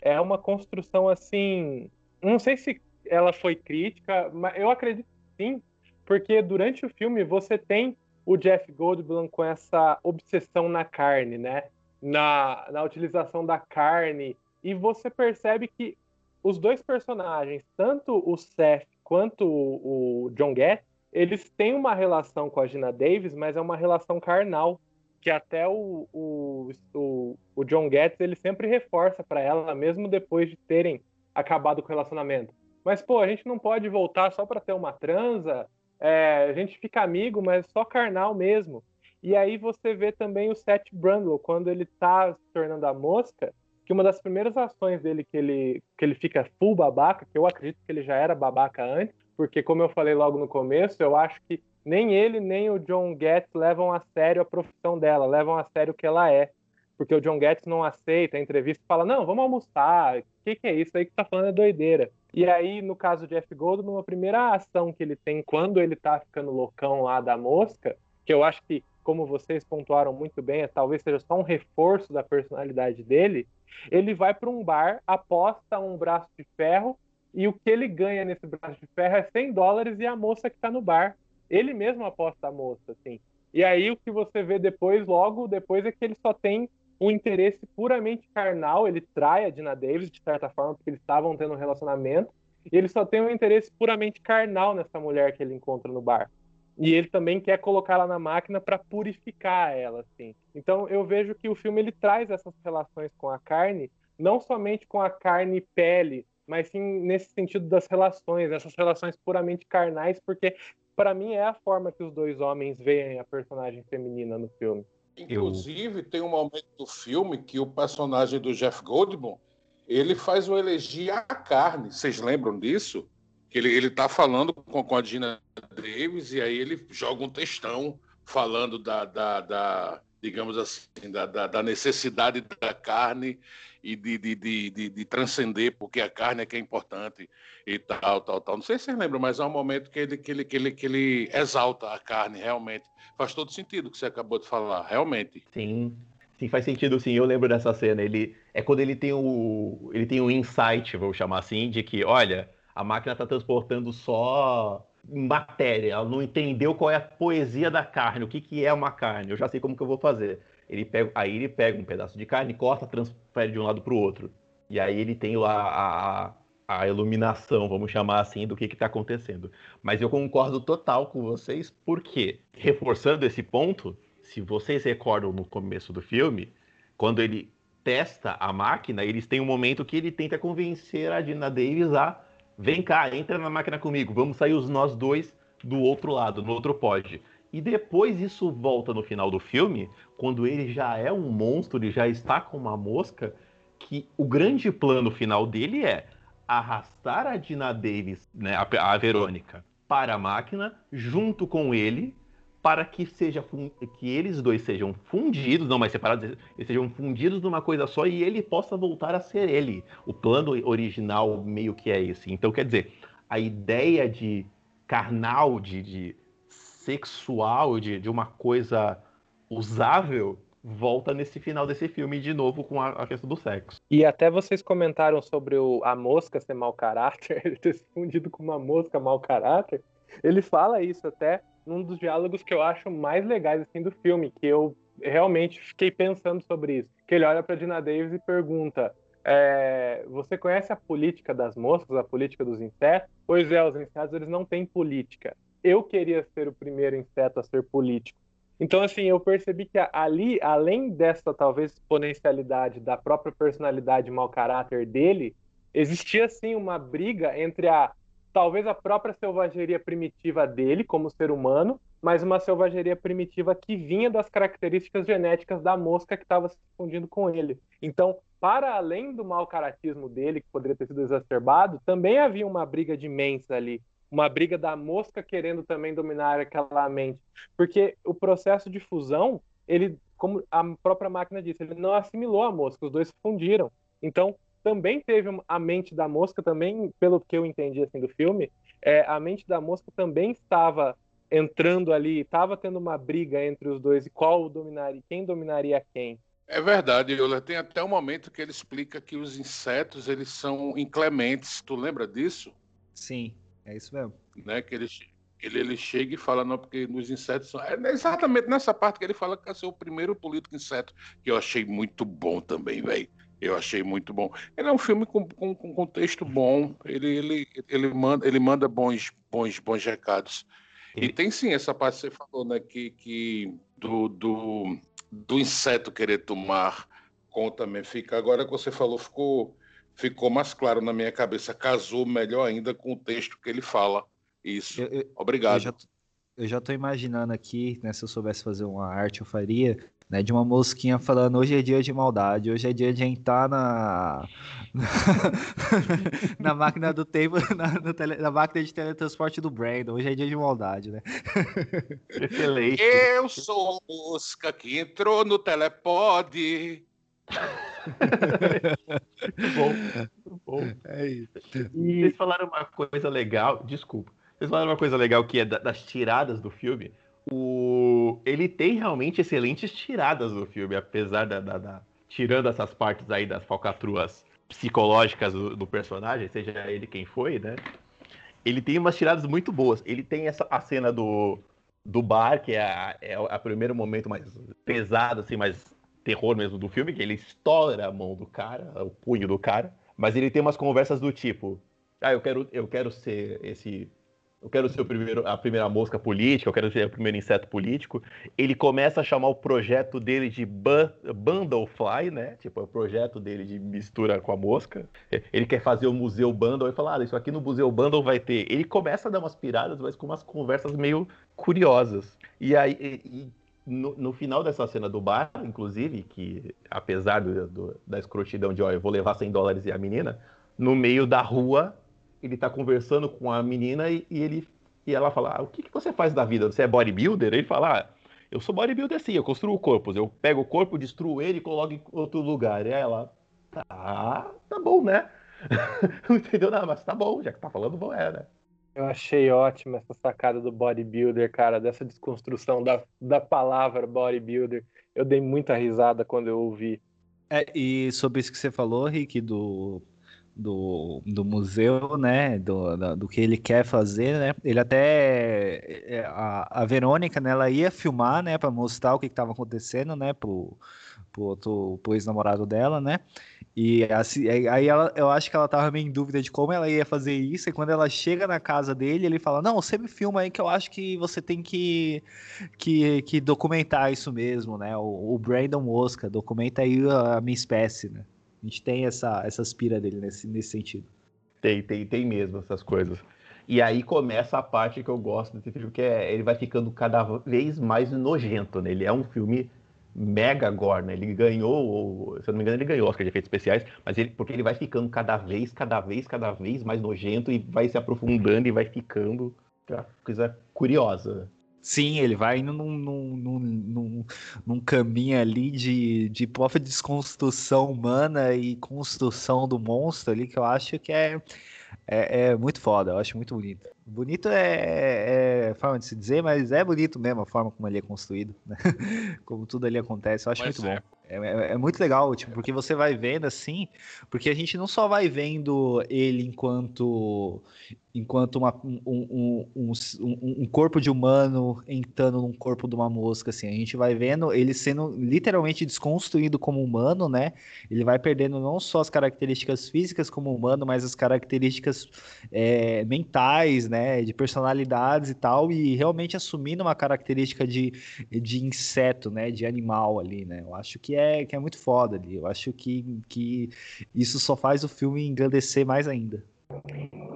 B: é uma construção assim. Não sei se ela foi crítica, mas eu acredito sim, porque durante o filme você tem o Jeff Goldblum com essa obsessão na carne, né? Na, na utilização da carne. E você percebe que os dois personagens, tanto o Seth quanto o, John Getz, eles têm uma relação com a Gina Davis, mas é uma relação carnal, que até o, o, o, o John Getz ele sempre reforça para ela, mesmo depois de terem acabado com o relacionamento. Mas, pô, a gente não pode voltar só para ter uma transa, é, a gente fica amigo, mas só carnal mesmo. E aí você vê também o Seth Brundle, quando ele tá se tornando a mosca, que uma das primeiras ações dele que ele, que ele fica full babaca, que eu acredito que ele já era babaca antes, porque como eu falei logo no começo, eu acho que nem ele nem o John Getz levam a sério a profissão dela, levam a sério o que ela é. Porque o John Getz não aceita a entrevista e fala: Não, vamos almoçar, o que, que é isso aí que tá falando é doideira. E aí, no caso de Jeff Goldblum, a primeira ação que ele tem quando ele tá ficando loucão lá da mosca, que eu acho que, como vocês pontuaram muito bem, talvez seja só um reforço da personalidade dele, ele vai para um bar, aposta um braço de ferro e o que ele ganha nesse braço de ferro é 100 dólares e a moça que está no bar. Ele mesmo aposta a moça, assim. E aí o que você vê depois, logo depois, é que ele só tem um interesse puramente carnal. Ele trai a Dina Davis, de certa forma, porque eles estavam tendo um relacionamento. E ele só tem um interesse puramente carnal nessa mulher que ele encontra no bar. E ele também quer colocar ela na máquina para purificar ela, assim. Então eu vejo que o filme ele traz essas relações com a carne, não somente com a carne e pele, mas sim nesse sentido das relações, essas relações puramente carnais, porque para mim é a forma que os dois homens veem a personagem feminina no filme.
D: Inclusive, eu... tem um momento do filme que o personagem do Jeff Goldblum ele faz uma elegia à carne. Vocês lembram disso? Ele, ele tá falando com, com a Dina Davis e aí ele joga um textão falando da, da, da digamos assim, da, da, da, necessidade da carne e de, de, de, de, de transcender, porque a carne é que é importante e tal, tal, tal. Não sei se vocês lembram, mas há um momento que ele, que ele, que ele, que ele exalta a carne, realmente. Faz todo sentido o que você acabou de falar, realmente.
C: Sim, sim, faz sentido, sim. Eu lembro dessa cena. Ele é quando ele tem o ele tem um insight, vou chamar assim, de que, olha, a máquina está transportando só matéria. Ela não entendeu qual é a poesia da carne, o que, que é uma carne. Eu já sei como que eu vou fazer. Ele pega, aí ele pega um pedaço de carne, corta, transfere de um lado para o outro. E aí ele tem lá a, a, a iluminação, vamos chamar assim, do que está acontecendo. Mas eu concordo total com vocês, porque, reforçando esse ponto, se vocês recordam no começo do filme, quando ele testa a máquina, eles têm um momento que ele tenta convencer a Dina Davis a vem cá, entra na máquina comigo, vamos sair os nós dois do outro lado, no outro pod. E depois isso volta no final do filme, quando ele já é um monstro, ele já está com uma mosca, que o grande plano final dele é arrastar a Dina Davis, né, a, a Verônica, para a máquina, junto com ele, para que seja que eles dois sejam fundidos, não mais separados, eles sejam fundidos numa coisa só e ele possa voltar a ser ele. O plano original meio que é esse. Então, quer dizer, a ideia de carnal, de, de sexual, de, de uma coisa usável, volta nesse final desse filme de novo com a, a, questão do sexo.
B: E até vocês comentaram sobre o, a mosca ser mau caráter, ele [LAUGHS] ter se fundido com uma mosca mau caráter. Ele fala isso até num dos diálogos que eu acho mais legais assim do filme, que eu realmente fiquei pensando sobre isso. Que ele olha para Dina Davis e pergunta: é, "Você conhece a política das moscas, a política dos insetos?" Pois é, os insetos eles não têm política. Eu queria ser o primeiro inseto a ser político. Então, assim, eu percebi que ali, além dessa talvez exponencialidade da própria personalidade mau caráter dele, existia sim uma briga entre a talvez a própria selvageria primitiva dele como ser humano, mas uma selvageria primitiva que vinha das características genéticas da mosca que estava se fundindo com ele. Então, para além do mau caratismo dele, que poderia ter sido exacerbado, também havia uma briga de mentes ali, uma briga da mosca querendo também dominar aquela mente, porque o processo de fusão, ele, como a própria máquina disse, ele não assimilou a mosca, os dois se fundiram. Então, também teve a mente da mosca, também, pelo que eu entendi assim do filme, é, a mente da mosca também estava entrando ali, estava tendo uma briga entre os dois e qual dominaria, quem dominaria quem.
D: É verdade, Euler. Tem até um momento que ele explica que os insetos eles são inclementes. Tu lembra disso?
A: Sim, é isso mesmo.
D: Né? Que ele, ele, ele chega e fala, não, porque nos insetos são. É exatamente nessa parte que ele fala que é o primeiro político inseto, que eu achei muito bom também, velho. Eu achei muito bom. Ele é um filme com, com, com contexto bom. Ele, ele, ele, manda, ele manda bons, bons, bons recados. E tem sim essa parte que você falou, né? Que, que do, do, do inseto querer tomar conta também fica. Agora que você falou, ficou, ficou mais claro na minha cabeça. Casou melhor ainda com o texto que ele fala. Isso. Eu, eu, Obrigado. Eu
A: já, eu já tô imaginando aqui, né? Se eu soubesse fazer uma arte, eu faria né, de uma mosquinha falando hoje é dia de maldade, hoje é dia de entrar na na [LAUGHS] máquina do tempo, [LAUGHS] na, tele... na, máquina de teletransporte do Brandon, hoje é dia de maldade, né?
D: Excelente. Eu sou a mosca que entrou no telepode. [LAUGHS]
C: bom, bom. É isso. E vocês falaram uma coisa legal, desculpa. Vocês falaram uma coisa legal que é das tiradas do filme o... ele tem realmente excelentes tiradas do filme, apesar da, da, da... tirando essas partes aí das falcatruas psicológicas do, do, personagem, seja ele quem foi, né? Ele tem umas tiradas muito boas. Ele tem essa a cena do, do bar, que é, a, é o primeiro momento mais pesado, assim, mais terror mesmo do filme, que ele estoura a mão do cara, o punho do cara. Mas ele tem umas conversas do tipo: Ah, eu quero, eu quero ser esse eu quero ser o primeiro, a primeira mosca política, eu quero ser o primeiro inseto político. Ele começa a chamar o projeto dele de Bundlefly, né? Tipo, é o projeto dele de mistura com a mosca. Ele quer fazer o Museu Bundle e fala, ah, isso aqui no Museu Bundle vai ter. Ele começa a dar umas piradas, mas com umas conversas meio curiosas. E aí, e, no, no, final dessa cena do bar, inclusive, que apesar do, do, da escrotidão de, ó, eu vou levar 100 dólares e a menina, no meio da rua ele tá conversando com a menina e, e ele e ela fala: ah, "O que, que você faz da vida? Você é bodybuilder?" Ele fala: ah, "Eu sou bodybuilder sim, eu construo corpos. Eu pego o corpo, destruo ele e coloco em outro lugar." E ela: "Tá, tá bom, né?" [LAUGHS] não entendeu nada, mas tá bom, já que tá falando, bom é, né?
B: Eu achei ótima essa sacada do bodybuilder, cara, dessa desconstrução da, da palavra bodybuilder. Eu dei muita risada quando eu ouvi.
A: É, e sobre isso que você falou, Rick, do, do, do museu, né, do, do, do, que ele quer fazer, né, ele até, é, a, a Verônica, né, ela ia filmar, né, para mostrar o que estava acontecendo, né, pro, pro, outro, pro ex-namorado dela, né, e assim, aí ela, eu acho que ela tava meio em dúvida de como ela ia fazer isso, e quando ela chega na casa dele, ele fala, não, você me filma aí que eu acho que você tem que, que, que documentar isso mesmo, né, o, o Brandon Mosca, documenta aí a minha espécie, né. A gente tem essa, essa aspira dele nesse, nesse sentido.
C: Tem, tem, tem mesmo essas coisas. E aí começa a parte que eu gosto desse filme, que é ele vai ficando cada vez mais nojento, né? Ele é um filme mega gore, né? Ele ganhou, se eu não me engano, ele ganhou Oscar de efeitos especiais, mas ele, porque ele vai ficando cada vez, cada vez, cada vez mais nojento e vai se aprofundando e vai ficando uma coisa curiosa.
A: Sim, ele vai indo num, num, num, num, caminho ali de, de própria desconstrução humana e construção do monstro ali, que eu acho que é, é, é muito foda, eu acho muito bonito. Bonito é, é, forma de se dizer, mas é bonito mesmo a forma como ele é construído, né? [LAUGHS] como tudo ali acontece, eu acho mas muito é. bom. É, é, é, muito legal, tipo, porque você vai vendo assim, porque a gente não só vai vendo ele enquanto enquanto uma, um, um, um, um, corpo de humano entrando num corpo de uma mosca, assim, a gente vai vendo ele sendo literalmente desconstruído como humano, né? Ele vai perdendo não só as características físicas como humano, mas as características é, mentais, né? De personalidades e tal, e realmente assumindo uma característica de, de inseto, né? De animal ali, né? Eu acho que é, que é muito foda ali. Eu acho que, que isso só faz o filme engrandecer mais ainda.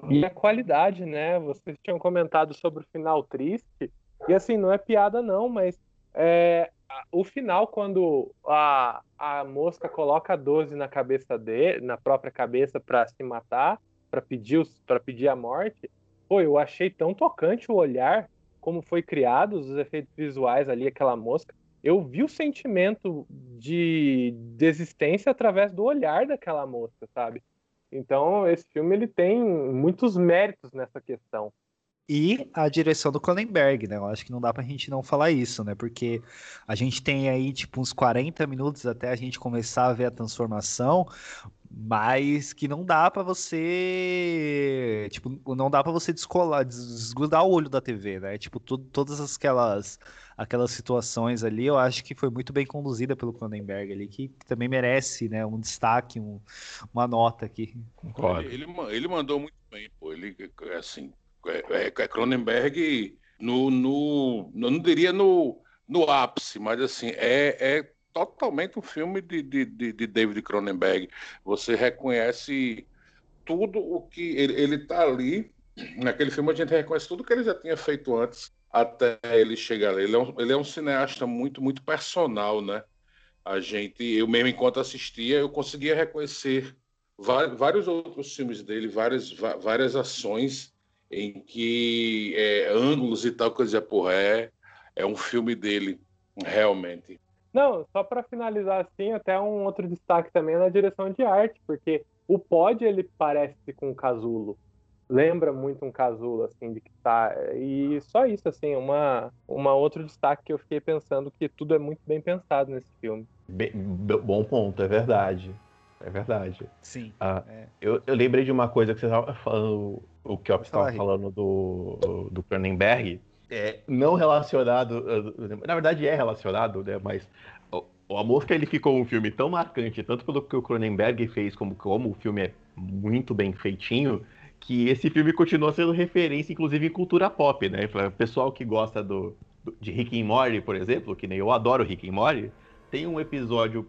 B: E a qualidade, né? Vocês tinham comentado sobre o final triste. E assim, não é piada, não, mas é, o final, quando a, a mosca coloca a 12 na cabeça dele, na própria cabeça para se matar, para pedir, pedir a morte, pô, eu achei tão tocante o olhar, como foi criado, os efeitos visuais ali, aquela mosca. Eu vi o sentimento de desistência através do olhar daquela mosca, sabe? Então, esse filme ele tem muitos méritos nessa questão.
A: E a direção do Cronenberg, né? Eu acho que não dá pra gente não falar isso, né? Porque a gente tem aí, tipo, uns 40 minutos até a gente começar a ver a transformação, mas que não dá para você, tipo, não dá para você descolar, desgrudar o olho da TV, né? Tipo, todas aquelas aquelas situações ali, eu acho que foi muito bem conduzida pelo Cronenberg ali, que, que também merece, né, um destaque, um, uma nota aqui.
D: Ele, ele, ele, mandou muito bem, pô. Ele, assim, é, é, é Cronenberg no, no, não diria no, no ápice, mas assim, é, é totalmente um filme de, de, de, David Cronenberg. Você reconhece tudo o que ele, ele tá ali. Naquele filme a gente reconhece tudo que ele já tinha feito antes até ele chegar ali. Ele é um, ele é um cineasta muito, muito personal, né? A gente, eu mesmo enquanto assistia, eu conseguia reconhecer vários outros filmes dele, várias, várias ações em que é, ângulos e tal, dizia, porra, é, é um filme dele, realmente.
B: Não, só para finalizar assim, até um outro destaque também na direção de arte, porque o pod ele parece com o Casulo lembra muito um casulo, assim, de que tá. E só isso, assim, uma, uma outro destaque que eu fiquei pensando que tudo é muito bem pensado nesse filme.
C: Bem, bom ponto, é verdade. É verdade.
A: Sim.
C: Ah, é. eu, eu lembrei de uma coisa que você estava falando, o que eu estava falando do, do Cronenberg. É, não relacionado, na verdade é relacionado, né? Mas o A Mosca ele ficou um filme tão marcante, tanto pelo que o Cronenberg fez, como como o filme é muito bem feitinho, que esse filme continua sendo referência, inclusive, em cultura pop, né? O pessoal que gosta do, de Rick and Morty, por exemplo, que nem eu adoro Rick and Morty, tem um episódio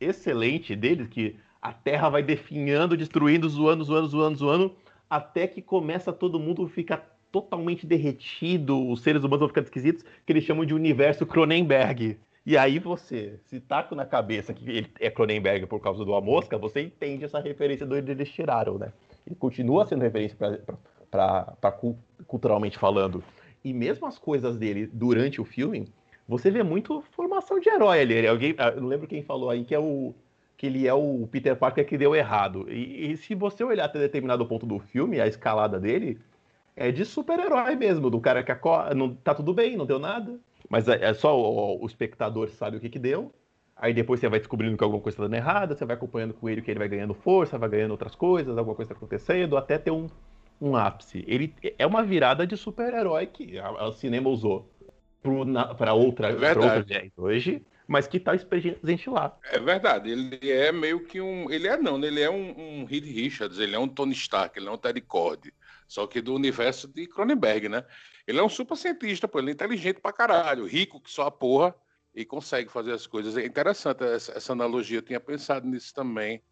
C: excelente deles que a Terra vai definhando, destruindo, zoando, zoando, zoando, zoando, até que começa todo mundo ficar totalmente derretido, os seres humanos vão ficando esquisitos, que eles chamam de universo Cronenberg. E aí você, se taca na cabeça que ele é Cronenberg por causa do A Mosca, você entende essa referência do onde eles tiraram, né? Ele continua sendo referência para culturalmente falando. E mesmo as coisas dele durante o filme, você vê muito formação de herói ali. Alguém, ah, eu não lembro quem falou aí que é o que ele é o Peter Parker que deu errado. E, e se você olhar até determinado ponto do filme, a escalada dele é de super-herói mesmo, do cara que acorda, não tá tudo bem, não deu nada, mas é, é só o, o, espectador sabe o que que deu. Aí depois você vai descobrindo que alguma coisa está dando errada, você vai acompanhando com ele que ele vai ganhando força, vai ganhando outras coisas, alguma coisa está acontecendo, até ter um, um ápice. Ele é uma virada de super-herói que o cinema usou para outra, é outra hoje, mas que está presente lá.
D: É verdade, ele é meio que um. Ele é não, né? ele é um, um Reed Richards, ele é um Tony Stark, ele é um Terry Cord, só que do universo de Cronenberg, né? Ele é um super cientista, pô, ele é inteligente pra caralho, rico que só a porra e consegue fazer as coisas. É interessante essa, essa analogia, eu tinha pensado nisso também.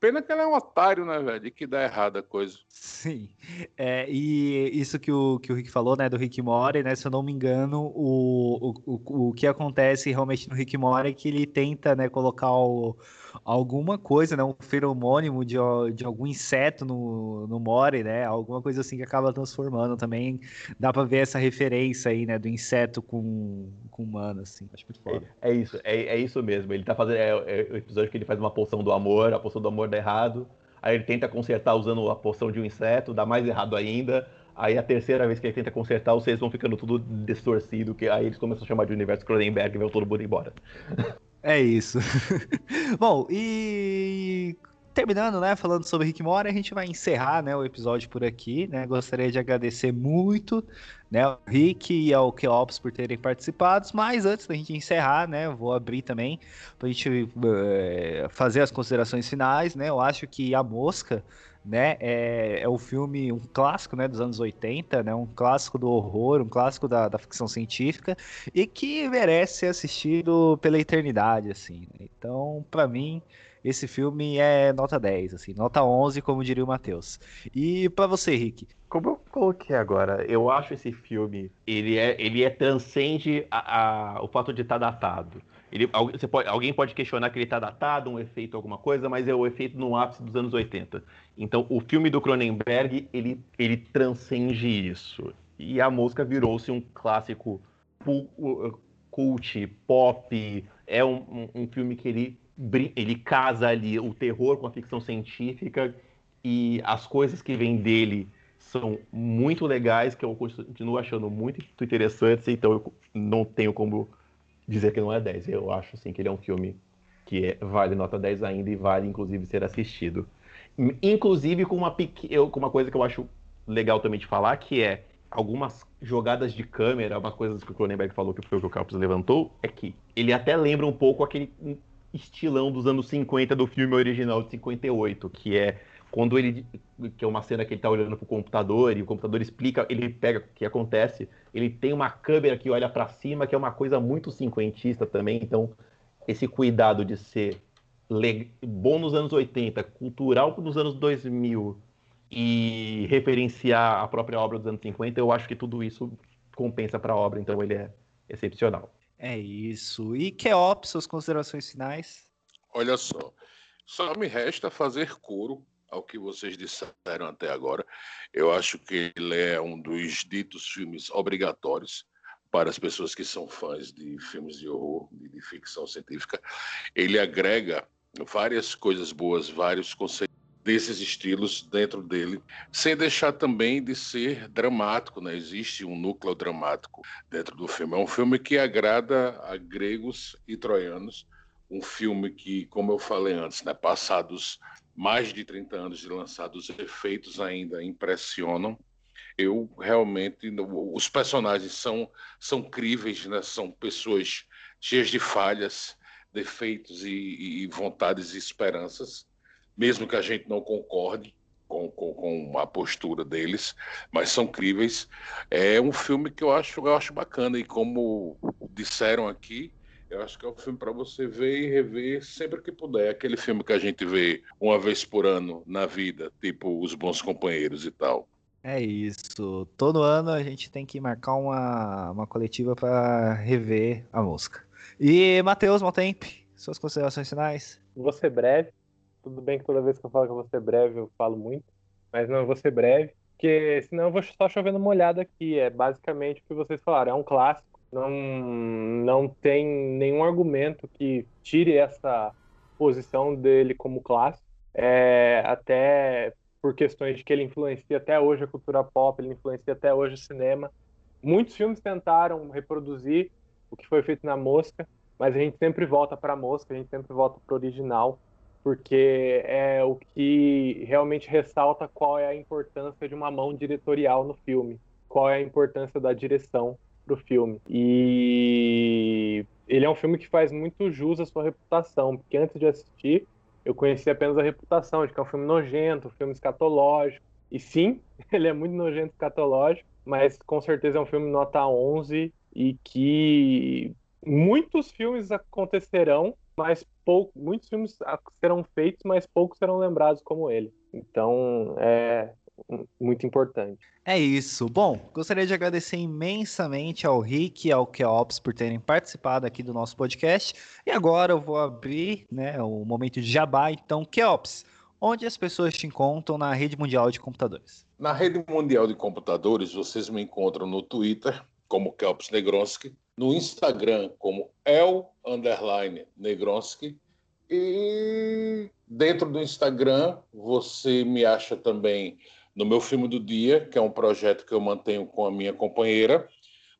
D: Pena que ele é um otário, né, velho? E que dá errada a coisa.
A: Sim. É, e isso que o, que o Rick falou, né, do Rick Mori, né? Se eu não me engano, o, o, o, o que acontece realmente no Rick Mori é que ele tenta, né, colocar o, alguma coisa, né? Um feromônimo de, de algum inseto no, no Mori, né? Alguma coisa assim que acaba transformando também. Dá pra ver essa referência aí, né? Do inseto com, com humano, assim. Acho muito foda.
C: É, é isso, é, é isso mesmo. Ele tá fazendo. É, é o episódio que ele faz uma poção do amor, a poção do amor dá errado. Aí ele tenta consertar usando a poção de um inseto, dá mais errado ainda. Aí a terceira vez que ele tenta consertar, os seis vão ficando tudo distorcido, que aí eles começam a chamar de universo Cronenberg e vão todo mundo embora. [LAUGHS]
A: É isso. [LAUGHS] Bom, e terminando, né, falando sobre Rick Mori, a gente vai encerrar, né, o episódio por aqui, né? Gostaria de agradecer muito, né, ao Rick e ao Keops por terem participado, mas antes da gente encerrar, né, vou abrir também para a gente uh, fazer as considerações finais, né? Eu acho que a Mosca né? É, é um filme, um clássico, né, dos anos 80, né? Um clássico do horror, um clássico da, da ficção científica e que merece ser assistido pela eternidade, assim. Né? Então, para mim, esse filme é nota 10, assim, nota 11, como diria o Matheus. E para você, Rick?
C: Como eu coloquei agora, eu acho esse filme, ele é, ele é transcende a, a o fato de estar datado. Ele, você pode, alguém pode questionar que ele está datado, um efeito, alguma coisa, mas é o efeito no ápice dos anos 80. Então, o filme do Cronenberg, ele, ele transcende isso. E a música virou-se um clássico cult, pop. É um, um, um, filme que ele, ele casa ali o terror com a ficção científica e as coisas que vêm dele são muito legais, que eu continuo achando muito interessantes, então eu não tenho como dizer que não é 10. Eu acho assim que ele é um filme que é, vale nota 10 ainda e vale inclusive ser assistido. Inclusive com uma, com uma coisa que eu acho legal também de falar, que é algumas jogadas de câmera, umas coisas que o Cronenberg falou que foi o que o Carlos levantou, é que ele até lembra um pouco aquele estilão dos anos 50 do filme original de 58, que é quando ele que é uma cena que ele tá olhando pro computador e o computador explica, ele pega o que acontece, ele tem uma câmera que olha para cima, que é uma coisa muito cinquentista também, então esse cuidado de ser bom nos anos 80, cultural nos anos 2000 e referenciar a própria obra dos anos 50, eu acho que tudo isso compensa para a obra, então ele é excepcional.
A: É isso. E Keop, suas considerações finais?
D: Olha só, só me resta fazer coro ao que vocês disseram até agora. Eu acho que ele é um dos ditos filmes obrigatórios para as pessoas que são fãs de filmes de horror, de, de ficção científica. Ele agrega várias coisas boas, vários conceitos desses estilos dentro dele, sem deixar também de ser dramático, né? Existe um núcleo dramático dentro do filme. É um filme que agrada a gregos e troianos, um filme que, como eu falei antes, né, passados mais de 30 anos de lançado, os efeitos ainda impressionam. Eu realmente, os personagens são são críveis, né? São pessoas cheias de falhas, defeitos e, e vontades e esperanças, mesmo que a gente não concorde com, com, com, a postura deles, mas são críveis. É um filme que eu acho, eu acho bacana e como disseram aqui, eu acho que é um filme para você ver e rever sempre que puder. Aquele filme que a gente vê uma vez por ano na vida, tipo Os Bons Companheiros e tal.
A: É isso. Todo ano a gente tem que marcar uma, uma coletiva para rever a música. E Matheus Maltemp, suas considerações finais?
B: Vou ser breve. Tudo bem que toda vez que eu falo que eu vou ser breve, eu falo muito. mas não vou ser breve, porque senão eu vou só chovendo molhado aqui. É basicamente o que vocês falaram, é um clássico. Não, não tem nenhum argumento que tire essa posição dele como clássico. É, até por questões de que ele influencia até hoje a cultura pop, ele influencia até hoje o cinema. Muitos filmes tentaram reproduzir o que foi feito na Mosca, mas a gente sempre volta para a Mosca, a gente sempre volta para o original, porque é o que realmente ressalta qual é a importância de uma mão diretorial no filme, qual é a importância da direção para o filme. E ele é um filme que faz muito jus à sua reputação, porque antes de assistir eu conheci apenas a reputação de que é um filme nojento, um filme escatológico. E sim, [LAUGHS] ele é muito nojento escatológico, mas com certeza é um filme nota 11 e que muitos filmes acontecerão, mas pouco, muitos filmes serão feitos, mas poucos serão lembrados como ele. Então, é, muito importante.
A: É isso. Bom, gostaria de agradecer imensamente ao Rick e ao Keops por terem participado aqui do nosso podcast. E agora eu vou abrir né, o momento de jabá. Então, Keops, onde as pessoas te encontram na rede mundial de computadores?
D: Na rede mundial de computadores, vocês me encontram no Twitter como Keops Negronsky, no Instagram como El Underline Negronsky e dentro do Instagram você me acha também no meu filme do dia, que é um projeto que eu mantenho com a minha companheira,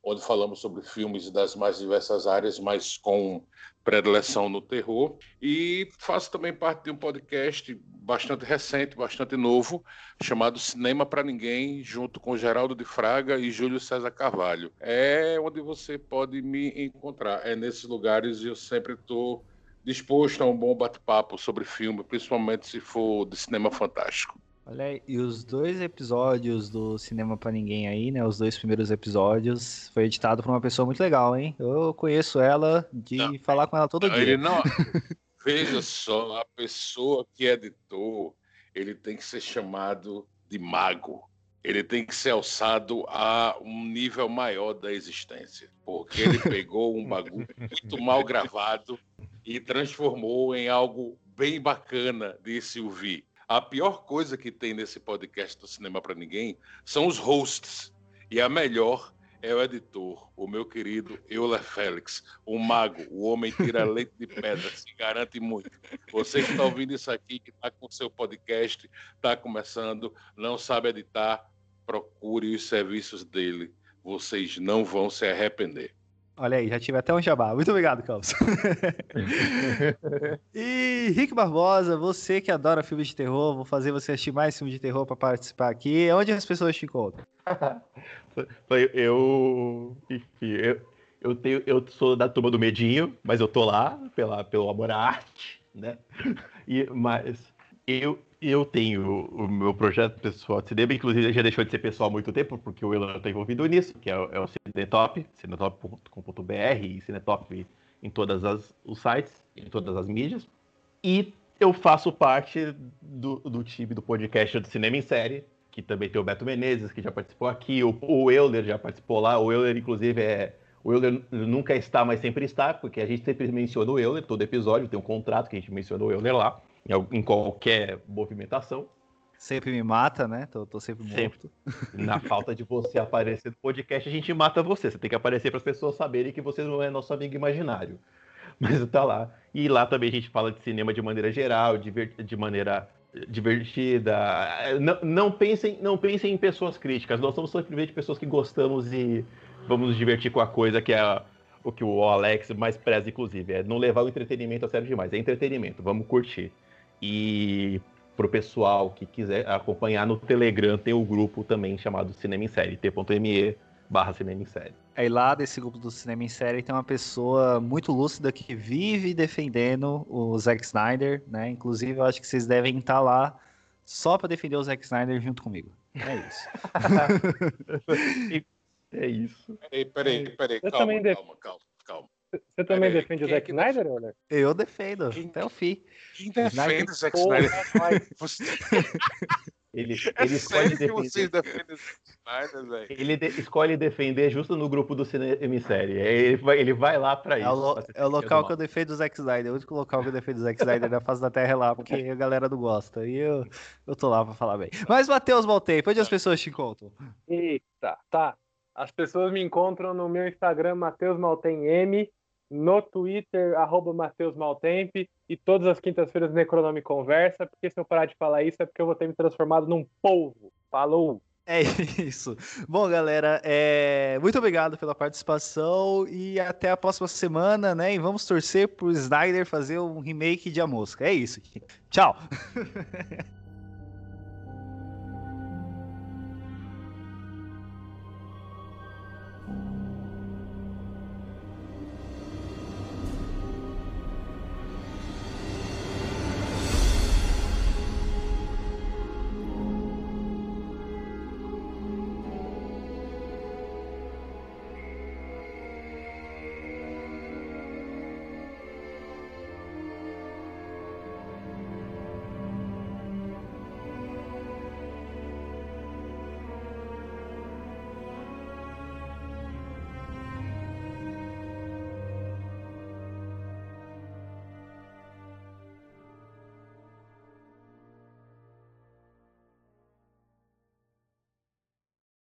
D: onde falamos sobre filmes das mais diversas áreas, mas com predileção no terror. E faço também parte de um podcast bastante recente, bastante novo, chamado Cinema para Ninguém, junto com Geraldo de Fraga e Júlio César Carvalho. É onde você pode me encontrar. É nesses lugares e eu sempre estou disposto a um bom bate-papo sobre filme, principalmente se for de cinema fantástico.
A: Olha aí, e os dois episódios do Cinema para Ninguém aí, né? Os dois primeiros episódios, foi editado por uma pessoa muito legal, hein? Eu conheço ela de não, falar com ela todo
D: não,
A: dia.
D: Ele não. [LAUGHS] Veja só, a pessoa que editor, ele tem que ser chamado de mago. Ele tem que ser alçado a um nível maior da existência. Porque ele pegou um bagulho muito mal gravado e transformou em algo bem bacana de se ouvir. A pior coisa que tem nesse podcast do Cinema para Ninguém são os hosts. E a melhor é o editor, o meu querido Euler Félix, o mago, o homem tira leite de pedra, se garante muito. Você que está ouvindo isso aqui, que está com o seu podcast, está começando, não sabe editar, procure os serviços dele. Vocês não vão se arrepender.
A: Olha aí, já tive até um jabá. Muito obrigado, Carlos. [LAUGHS] e Rick Barbosa, você que adora filmes de terror, vou fazer você assistir mais filmes de terror para participar aqui. Onde as pessoas te encontram? [LAUGHS]
C: eu, enfim, eu, eu, tenho, eu sou da turma do Medinho, mas eu tô lá pela, pelo amor à arte, né? [LAUGHS] E, mas eu, eu tenho o meu projeto pessoal de cinema, inclusive já deixou de ser pessoal há muito tempo, porque o Elan está envolvido nisso, que é, é o Cinetop, cinetop.com.br e Cinetop em todos os sites, em todas as mídias. E eu faço parte do, do time do podcast do Cinema em Série, que também tem o Beto Menezes, que já participou aqui, o, o Euler já participou lá, o Euler, inclusive, é. O Euler nunca está, mas sempre está, porque a gente sempre menciona o Euler, todo episódio tem um contrato que a gente menciona o Euler lá em qualquer movimentação.
A: Sempre me mata, né? Tô, tô sempre morto.
C: Sempre. Na falta de você aparecer no podcast, a gente mata você. Você tem que aparecer para as pessoas saberem que você não é nosso amigo imaginário. Mas tá lá. E lá também a gente fala de cinema de maneira geral, de, maneira divertida. Não, não, pensem, não pensem em pessoas críticas. Nós somos simplesmente pessoas que gostamos e vamos nos divertir com a coisa que é o que o Alex mais preza, inclusive. É não levar o entretenimento a sério demais. É entretenimento, vamos curtir. E para o pessoal que quiser acompanhar no Telegram, tem o grupo também chamado Cinema em Série, t.me barra Cinema em Série.
A: Aí lá desse grupo do Cinema em Série tem uma pessoa muito lúcida que vive defendendo o Zack Snyder, né? Inclusive, eu acho que vocês devem estar lá só para defender o Zack Snyder junto comigo. É isso. [LAUGHS]
C: é isso.
D: Peraí, peraí, peraí. Calma, calma, calma, calma.
B: Você também defende o Zack Snyder, Olha?
A: Eu defendo, quem, até o fim.
D: Quem defende o Zack Snyder? [LAUGHS]
B: Você...
C: Ele,
D: É
C: ele escolhe
D: que
C: defender.
D: vocês defendem o Snyder, velho?
C: Ele de- escolhe defender justo no grupo do cinema série. Ele vai, ele vai lá pra isso.
A: É o, lo-
C: pra
A: é o local que eu defendo o Zack Snyder. É o único local que eu defendo o Zack Snyder na face da Terra é lá, porque a galera não gosta. E eu, eu tô lá pra falar bem. Mas, Matheus Maltempo, onde as pessoas te encontram?
B: Eita, tá. As pessoas me encontram no meu Instagram, Matheus Maltem M, no Twitter, arroba Matheus Maltempe, e todas as quintas-feiras Necronome Conversa, porque se eu parar de falar isso é porque eu vou ter me transformado num polvo. Falou!
A: É [LAUGHS] isso. Bom, galera, é... muito obrigado pela participação e até a próxima semana, né? E vamos torcer pro Snyder fazer um remake de A Mosca. É isso. Tchau. [LAUGHS]